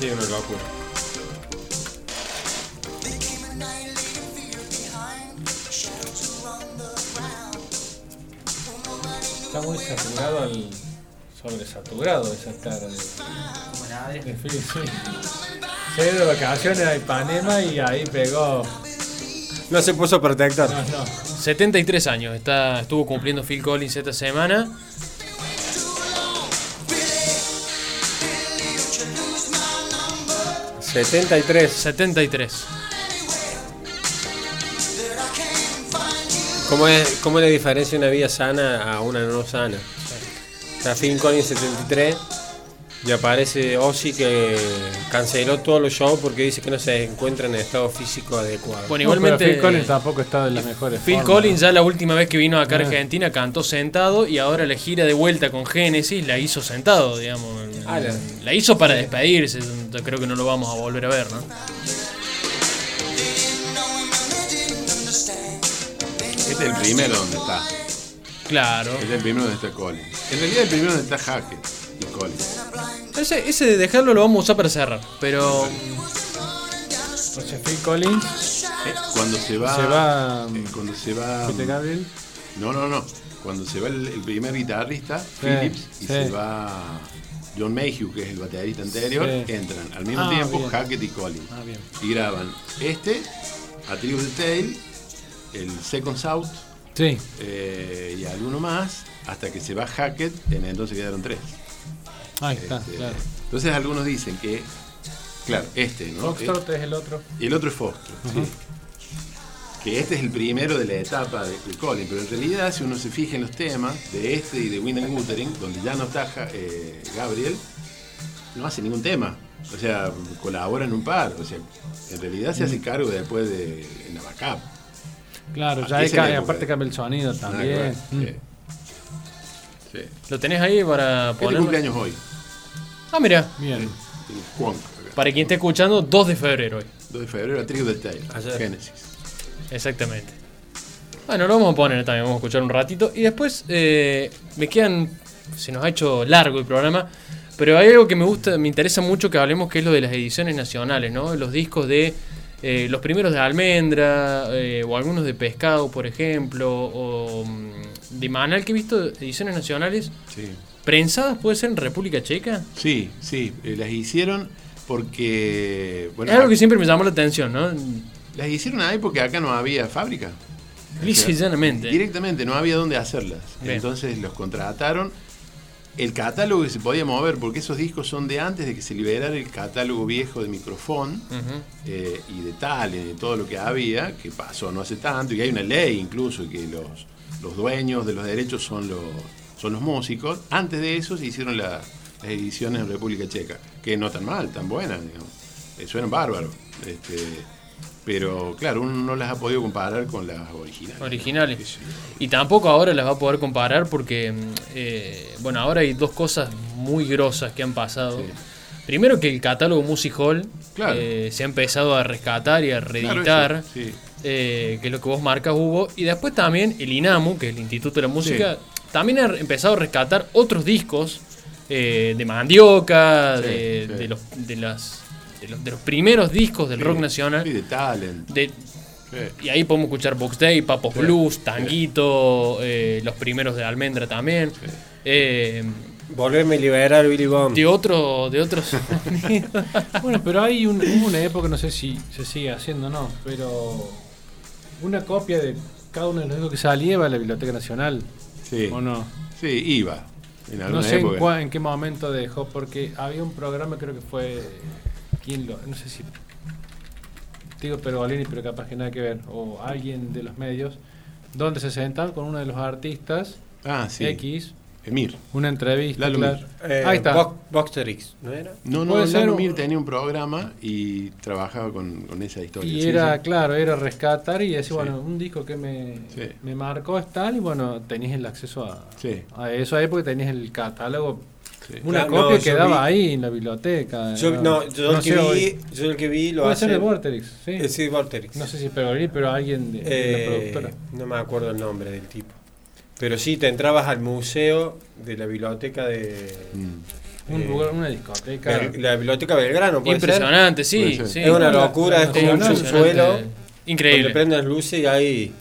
Sí, una locura. Está muy saturado al... Sobresaturado esa cara de... de Phil, sí. Ido de vacaciones a Ipanema y ahí pegó... No se puso protector. No, no. 73 años está, estuvo cumpliendo Phil Collins esta semana. ¿no? 73. 73. ¿Cómo es, ¿Cómo es la diferencia de una vida sana a una no sana? Está Phil Collins 73 y aparece Ozzy que canceló todos los shows porque dice que no se encuentra en estado físico adecuado. Bueno, No, igualmente. Phil Collins tampoco está de las mejores Phil formas, Collins ¿no? ya la última vez que vino acá a Ah. Argentina cantó sentado y ahora la gira de vuelta con Genesis la hizo sentado, digamos. Ah, la- La hizo para despedirse, creo que no lo vamos a volver a ver, ¿no? Este es el primero donde está. Claro. Es el primero donde está Collins. En realidad el primero donde está Hackett y Collins. Ese, ese de dejarlo lo vamos a usar para cerrar, pero Entonces Phil Collins, Cuando se va. Se va, eh, cuando se va. Peter Gabriel, No, no, no. Cuando se va el, el primer guitarrista, Sí, Phillips, y sí. se va John Mayhew, que es el baterista anterior, Sí. entran al mismo Ah, tiempo bien. Hackett y Collins. Ah, bien. Y graban este, A Tree of the Tail, el Second South sí, eh, y alguno más, hasta que se va Hackett, en entonces quedaron tres. ahí está, Este, claro. Entonces algunos dicen que, claro, este, ¿no? Foxtrot es el otro. Y el otro es Foxtrot, sí. Que este es el primero de la etapa de, de Colin, pero en realidad, si uno se fija en los temas de este y de Windham Guttering, donde ya no está eh, Gabriel, no hace ningún tema. O sea, colabora en un par. O sea, en realidad se hace cargo después de en la backup. Claro, ya Hasta hay esa ca- época. aparte cambia el sonido también. Mm. sí. Sí. ¿Lo tenés ahí para poner? cumpleaños hoy. Ah, mira. Bien. Para quien esté escuchando, 2 de febrero hoy. 2 de febrero, a Trigo del Tail. Ayer. Génesis. Exactamente. Bueno, lo vamos a poner también, vamos a escuchar un ratito. Y después eh, me quedan. Se nos ha hecho largo el programa. Pero hay algo que me gusta, me interesa mucho que hablemos, que es lo de las ediciones nacionales, ¿no? Los discos de. Eh, los primeros de almendra, eh, o algunos de pescado, por ejemplo, o mm, de manal que he visto ediciones nacionales Sí. prensadas, puede ser en República Checa. Sí, sí, eh, las hicieron porque. Bueno, es algo que siempre me llamó la atención, ¿no? Las hicieron ahí porque acá no había fábrica. Lisa y llanamente. Directamente, no había dónde hacerlas. Bien. Entonces los contrataron. El catálogo que se podía mover, porque esos discos son de antes de que se liberara el catálogo viejo de microfón eh, y de Talent y todo lo que había, que pasó no hace tanto, y hay una ley incluso que los, los dueños de los derechos son los, son los músicos. Antes de eso se hicieron la- las ediciones en República Checa, que no tan mal, tan buenas, digamos. Eh, suenan bárbaros. Este, pero claro, uno no las ha podido comparar con las originales. originales. Y tampoco ahora las va a poder comparar porque, mm, eh, bueno, ahora hay dos cosas muy grosas que han pasado. Sí. Primero que el catálogo Music Hall Claro. eh, se ha empezado a rescatar y a reeditar, sí. eh, que es lo que vos marcas, Hugo. Y después también el INAMU, que es el Instituto de la Música, también ha empezado a rescatar otros discos eh, de Mandioca, de, de los, de, las, de, los, de los primeros discos del Sí, rock nacional. Sí, de Talent. De, Sí. y ahí podemos escuchar Box Day, Papos Blues, Tanguito, eh, los primeros de Almendra también. Eh, Volverme a liberar Billy Bomb. de otro, de otros. Bueno, pero hay un- una época, no sé si se sigue haciendo o no, pero una copia de cada uno de los discos que salía iba a la Biblioteca Nacional, Sí. ¿o no? Sí, iba. En No sé en, época. cua- en qué momento dejó, porque había un programa, creo que fue. ¿Quién lo.? No sé si. Digo Pergolini, pero capaz que nada que ver. O alguien de los medios, donde se sentaban con uno de los artistas Ah, sí. X, Emir. una entrevista. Lalo claro. Mir. Eh, Ahí está. Box- Boxterix, ¿no era? No, no, Puede ser Lalo Mir tenía un programa y trabajaba con, con esa historia. Y sí, era, claro, era rescatar y decir, Sí. bueno, un disco que me, Sí. me marcó es tal, y bueno, tenías el acceso a, Sí. a eso ahí porque tenías el catálogo. Sí. Una Claro, copia no, yo quedaba vi- ahí en la biblioteca. Yo, no, yo el sé que vi, yo el que vi lo Puede hace. ser de Vorterix, sí. Eh, sí, Vorterix. No sé si es Pergolini, pero alguien de, de la Eh, productora. no me acuerdo el nombre del tipo. Pero sí, te entrabas al museo de la biblioteca de. Mm. Un eh, lugar, una discoteca. Bel- la biblioteca Belgrano, puede ser. Impresionante, sí, Puede ser. sí. Es una locura, es como un subsuelo. Increíble. Donde prenden las luces y hay.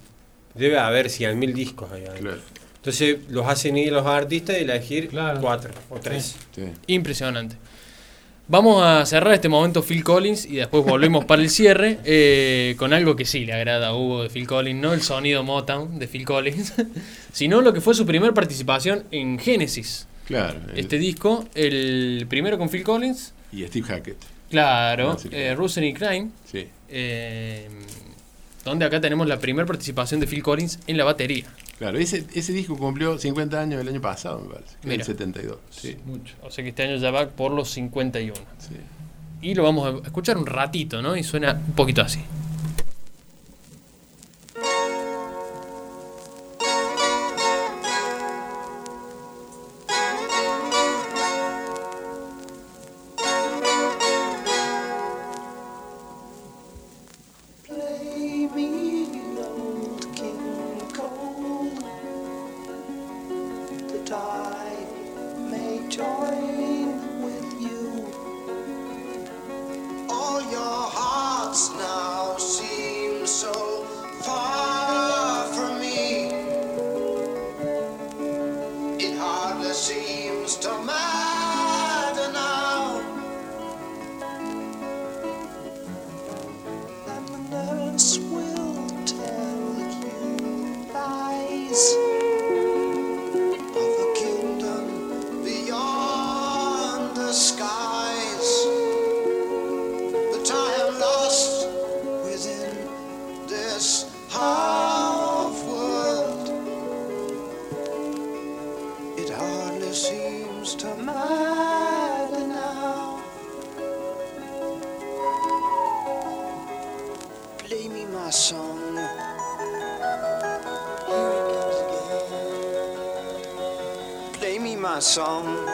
Debe haber 100.000 discos ahí. Claro. Entonces los hacen ir los artistas y elegir Claro. cuatro o tres. Sí. Impresionante. Vamos a cerrar este momento Phil Collins y después volvemos para el cierre eh, con algo que sí le agrada a Hugo de Phil Collins, no el sonido Motown de Phil Collins, sino lo que fue su primera participación en Genesis. Claro. el- Este disco, el primero con Phil Collins, y Steve Hackett. claro, claro. eh, Rusen y Crime, Sí. eh, donde acá tenemos la primera participación de Phil Collins en la batería. Claro, ese, ese disco cumplió 50 años el año pasado, me parece. En Mira. el 72. Sí. Mucho. O sea que este año ya va por los 51. sí. Y lo vamos a escuchar un ratito, ¿no? Y suena un poquito así. half world. It hardly seems to matter now. Play me my song. Here it goes again. Play me my song.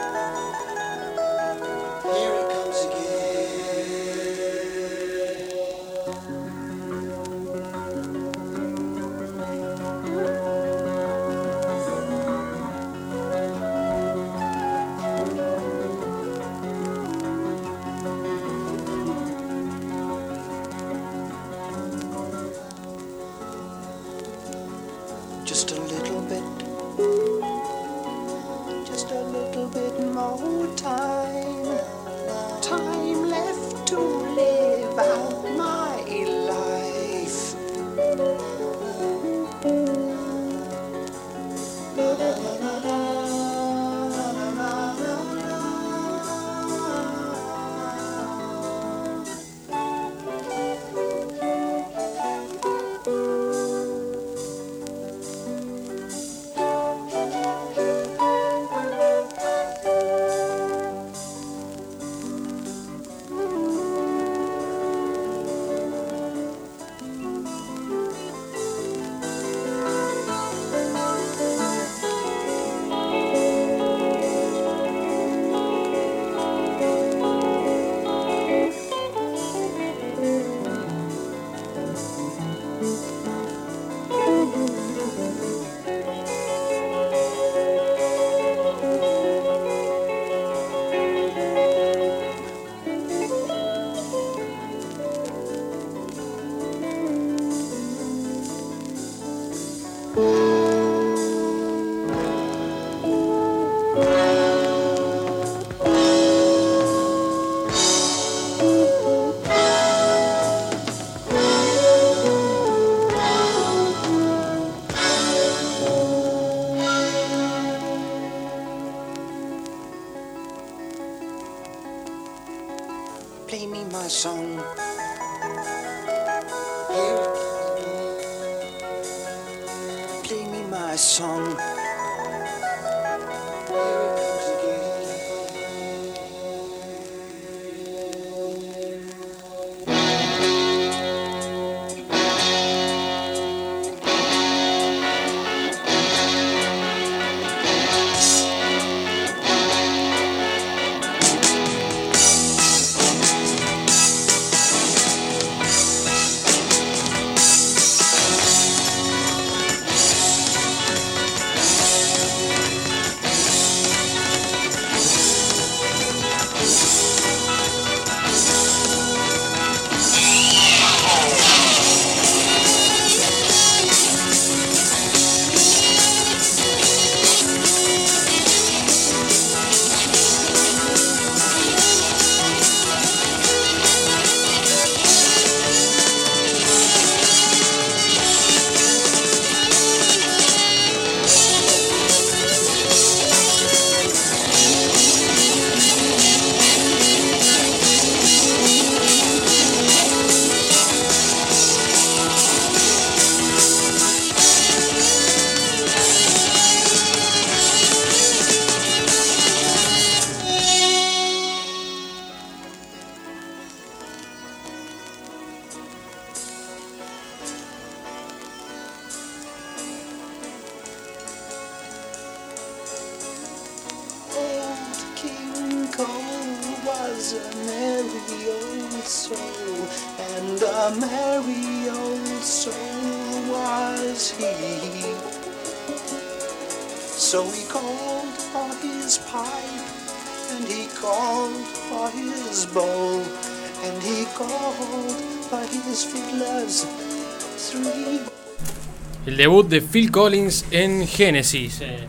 De Phil Collins en Genesis. eh.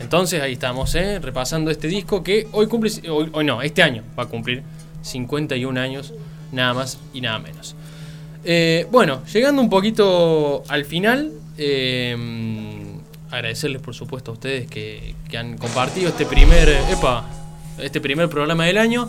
Entonces ahí estamos, eh, repasando este disco que hoy cumple, hoy, no, este año va a cumplir 51 años, nada más y nada menos. Eh, bueno, llegando un poquito al final, eh, agradecerles por supuesto a ustedes que, que han compartido este primer, epa, este primer programa del año.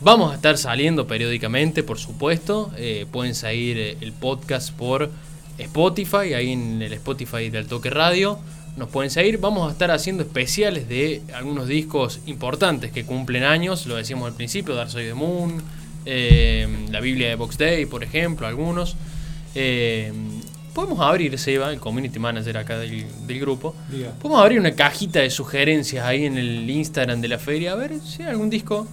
Vamos a estar saliendo periódicamente, por supuesto. Pueden seguir el podcast por Spotify, ahí en el Spotify del Toque Radio. Nos pueden seguir. Vamos a estar haciendo especiales de algunos discos importantes que cumplen años. Lo decíamos al principio, Dark Side of the Moon, eh, la Biblia de Box Day, por ejemplo, algunos. Eh, podemos abrir, Seba, el community manager acá del, del grupo, Diga. podemos abrir una cajita de sugerencias ahí en el Instagram de la feria, a ver si hay algún disco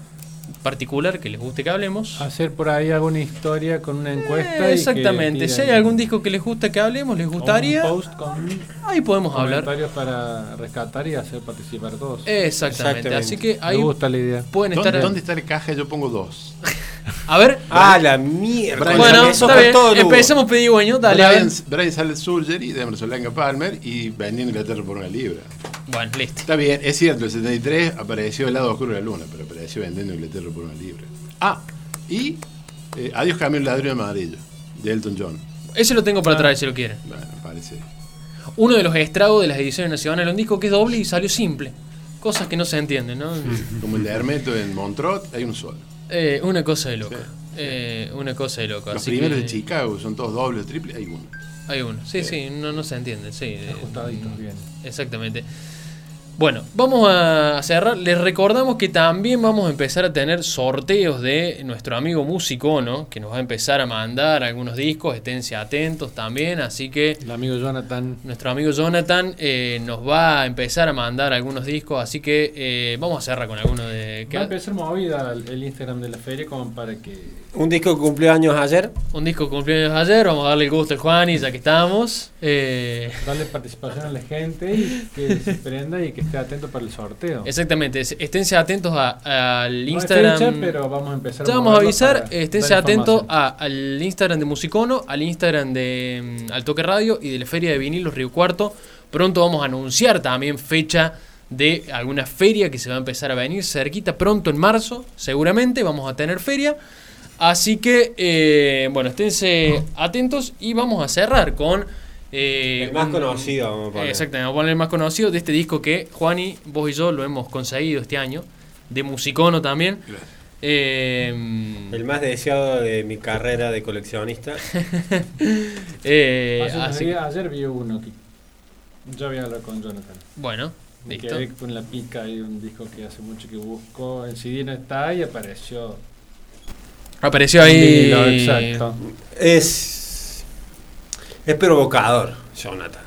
particular que les guste que hablemos. Hacer por ahí alguna historia con una encuesta. Eh, y que exactamente, si hay algún disco que les guste que hablemos, les gustaría, Un post con ahí podemos hablar. comentarios para rescatar y hacer participar a todos. Exactamente, Exactamente. así que ahí Me gusta la idea. pueden ¿Dónde, estar... dónde está la caja? Yo pongo dos. A ver, Ah, la mierda. Brian bueno, está bien, empecemos pedigüeño, dale. Brian, Brian Sallet Surgery de Emerson Langa Palmer y vendiendo Inglaterra por una libra. Bueno, listo. Está bien, es cierto, el 73 apareció el lado oscuro de la luna, pero apareció vendiendo Inglaterra por una libra. Ah, y eh, Adiós cambio el ladrillo amarillo, de Elton John. Ese lo tengo para traer si lo quieren. Bueno, parece. Uno de los estragos de las ediciones nacionales, un disco que es doble y salió simple. Cosas que no se entienden, ¿no? Como el de Hermeto en Montreux, hay uno solo. Eh, una cosa de loco. Sí. Eh, una cosa de loco. Los así primeros que- de Chicago son todos dobles, triples, hay uno. Hay uno. Sí, sí, no, no se entiende. Sí, eh, Ajustaditos bien. Exactamente. Bueno, vamos a cerrar. Les recordamos que también vamos a empezar a tener sorteos de nuestro amigo Musicono, que nos va a empezar a mandar algunos discos. Esténse atentos también. Así que El amigo Jonathan. nuestro amigo Jonathan eh, nos va a empezar a mandar algunos discos. Así que eh, vamos a cerrar con alguno de. Va a empezar movida el el Instagram de la feria como para que Un disco que cumplió años ayer. Un disco que cumpleaños ayer. Vamos a darle el gusto al Juani, ya que estamos. Eh, darle participación a la gente y que se prenda y que esté atento para el sorteo. exactamente. es- Esténse atentos a- al No Instagram. fecha, pero vamos a empezar Ya vamos a avisar, esténse atentos a- al Instagram de Musicono, al Instagram de mm, Al Toque Radio y de la Feria de Vinilos Río Cuarto. Pronto vamos a anunciar también fecha de alguna feria que se va a empezar a venir cerquita, pronto en marzo, seguramente vamos a tener feria. Así que, eh, bueno, esténse atentos y vamos a cerrar con... eh, El más un- conocido, vamos a poner. Exactamente, vamos a poner el más conocido de este disco que Juani, vos y yo lo hemos conseguido este año, de Musicono también. Eh, El más deseado de mi carrera de coleccionista. eh, así- días- ayer vi uno que yo había hablado con Jonathan. bueno, Me listo. quedé con la pica y un disco que hace mucho que busco. El CD no está y apareció. Apareció ahí. vinilo, exacto. Es. Es provocador, Jonathan.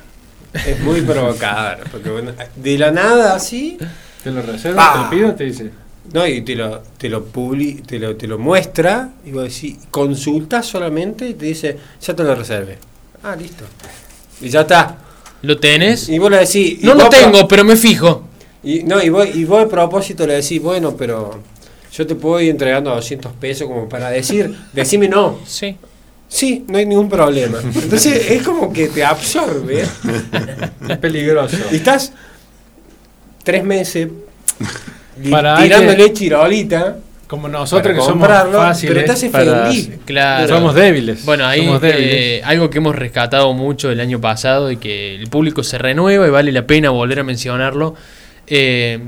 Es muy provocador. Porque bueno, de la nada así. Te lo reservo, Pa. te lo pido, te dice. No, y te lo, te lo publi, te lo, te lo muestra, y vos decís, consultas solamente y te dice, ya te lo reservé. Ah, listo. Y ya está. ¿Lo tenés? Y vos le decís. No lo tengo, pero me fijo. Y, no, y, vos, y vos a propósito le decís, bueno, pero yo te puedo ir entregando a 200 pesos como para decir, decime no. Sí. Sí, no hay ningún problema. Entonces es como que te absorbe. Es peligroso. Y estás tres meses Para tirándole que- chirolita. Como nosotros que somos fáciles. pero hace para- feliz. Claro. Somos débiles. Bueno, ahí somos débiles. eh, algo que hemos rescatado mucho el año pasado y que el público se renueva y vale la pena volver a mencionarlo. eh,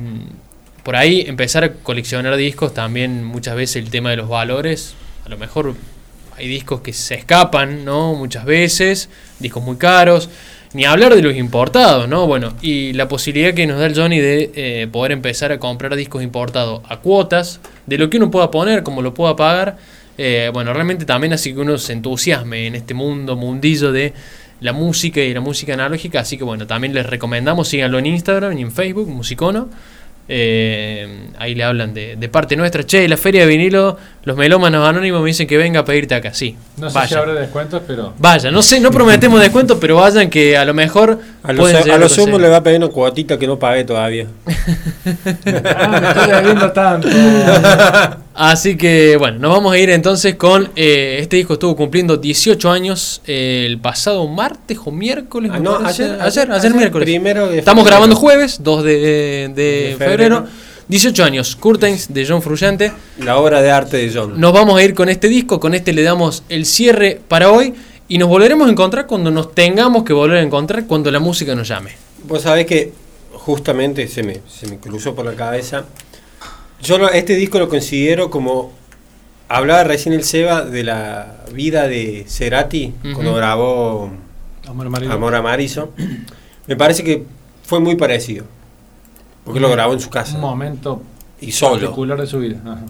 por ahí empezar a coleccionar discos también muchas veces el tema de los valores. A lo mejor hay discos que se escapan, ¿no? Muchas veces, discos muy caros. Ni hablar de los importados, ¿no? Bueno, y la posibilidad que nos da el Johnny de eh, poder empezar a comprar discos importados a cuotas, de lo que uno pueda poner, como lo pueda pagar. eh, bueno, realmente también así que uno se entusiasme en este mundo, mundillo de la música y la música analógica. Así que bueno, también les recomendamos, síganlo en Instagram y en Facebook, Musicono. Eh, ahí le hablan de, de parte nuestra. Che, la feria de vinilo, los melómanos anónimos me dicen que venga a pedirte acá. Sí, No sé si habrá descuentos, pero. Vayan, no sé, no prometemos descuento, pero vayan que a lo mejor A lo, pueden a llegar lo a sumo hacer. le va a pedir una cuotita que no pagué todavía. Ah, me tanto. Así que bueno, nos vamos a ir entonces con eh, este disco estuvo cumpliendo 18 años eh, el pasado martes o miércoles. Ah, no, ayer- ayer, ayer- ayer ayer miércoles. primero de Estamos grabando jueves, 2 de, de De febrero. febrero. 18 años, Curtains de John Frusciante. La obra de arte de John. Nos vamos a ir con este disco, con este le damos el cierre para hoy y nos volveremos a encontrar cuando nos tengamos que volver a encontrar, cuando la música nos llame. Vos sabés que justamente se me, se me cruzó por la cabeza. Yo lo- este disco lo considero como. Hablaba recién el Seba de la vida de Cerati cuando grabó Amor amarillo. Amor a Mariso. Me parece que fue muy parecido. Porque lo grabó en su casa. Un momento Y solo. particular de su vida. Ajá.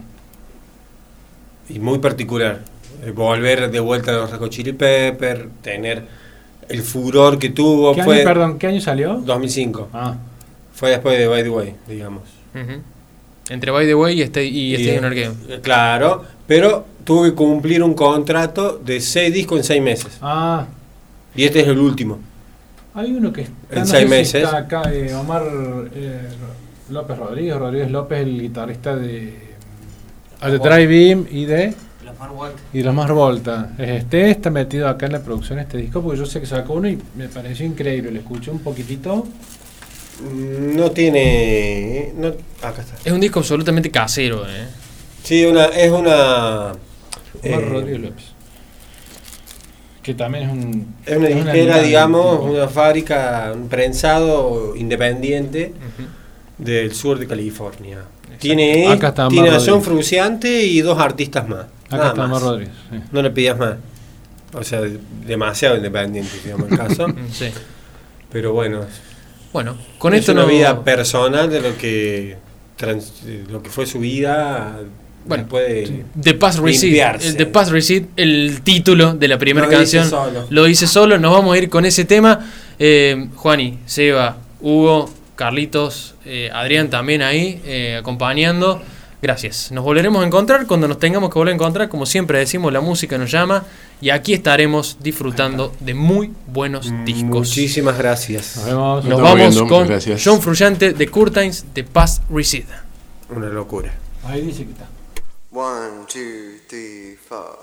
Y muy particular. Eh, volver de vuelta a los Red Hot Chili Pepper, tener el furor que tuvo ¿Qué fue año, perdón, ¿qué año salió? 2005. Ah, Fue después de By the Way, digamos. Entre By the Way y, este, y, Stadium eh, Arcade. eh, Claro, pero tuvo que cumplir un contrato de seis discos en seis meses. ah, Y este es el último. Hay uno que está, En no seis sé si meses. está acá, eh, Omar eh, López Rodríguez, Rodríguez López, el guitarrista de, de Drive-In y de y de los más Volta. Este está metido acá en la producción de este disco porque yo sé que sacó uno y me pareció increíble. Le escuché un poquitito. Mm, No tiene. No, acá está. Es un disco absolutamente casero, ¿eh? Sí, una, es una. Omar eh, Rodríguez López. Que también es un. Es una disquera, digamos, tipo. una fábrica, un prensado independiente del sur de California. Tiene, Acá está tiene a John. Fruciante y dos artistas más. Acá está más. Rodríguez. sí. No le pidas más. O sea, demasiado independiente, digamos el caso. Mm, Sí. Pero bueno, Bueno, con es esto una no. vida personal de lo que trans- de lo que fue su vida Bueno, después de The Past Receipt. El The Past Receipt, el título de la primera Lo dice canción. solo. Lo dice solo. Nos vamos a ir con ese tema. Eh, Juani, Seba, Hugo, Carlitos, eh, Adrián también ahí eh, acompañando. Gracias. Nos volveremos a encontrar cuando nos tengamos que volver a encontrar. Como siempre decimos, la música nos llama. Y aquí estaremos disfrutando de muy buenos discos. Muchísimas gracias. Nos vemos. Nos vamos viendo, con gracias. John Frusciante de Curtains de Past Receipt. Una locura. Ahí dice que está. One, two, three, four.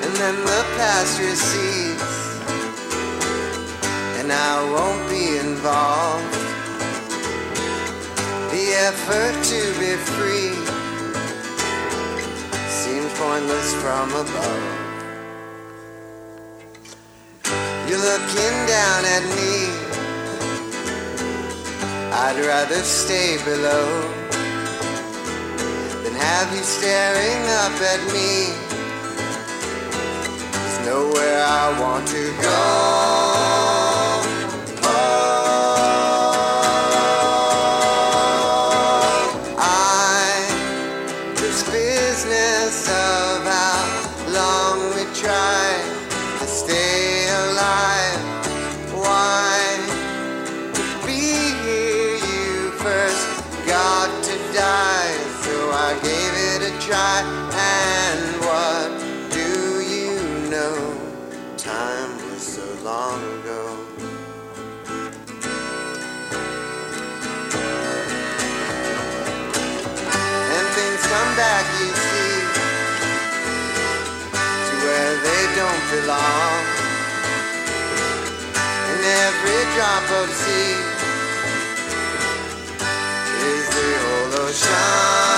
And then the past recedes, and I won't be involved the effort to be free seems pointless from above. You're looking down at me. I'd rather stay below than have you staring up at me. There's nowhere I want to go. Drop of sea is the whole ocean.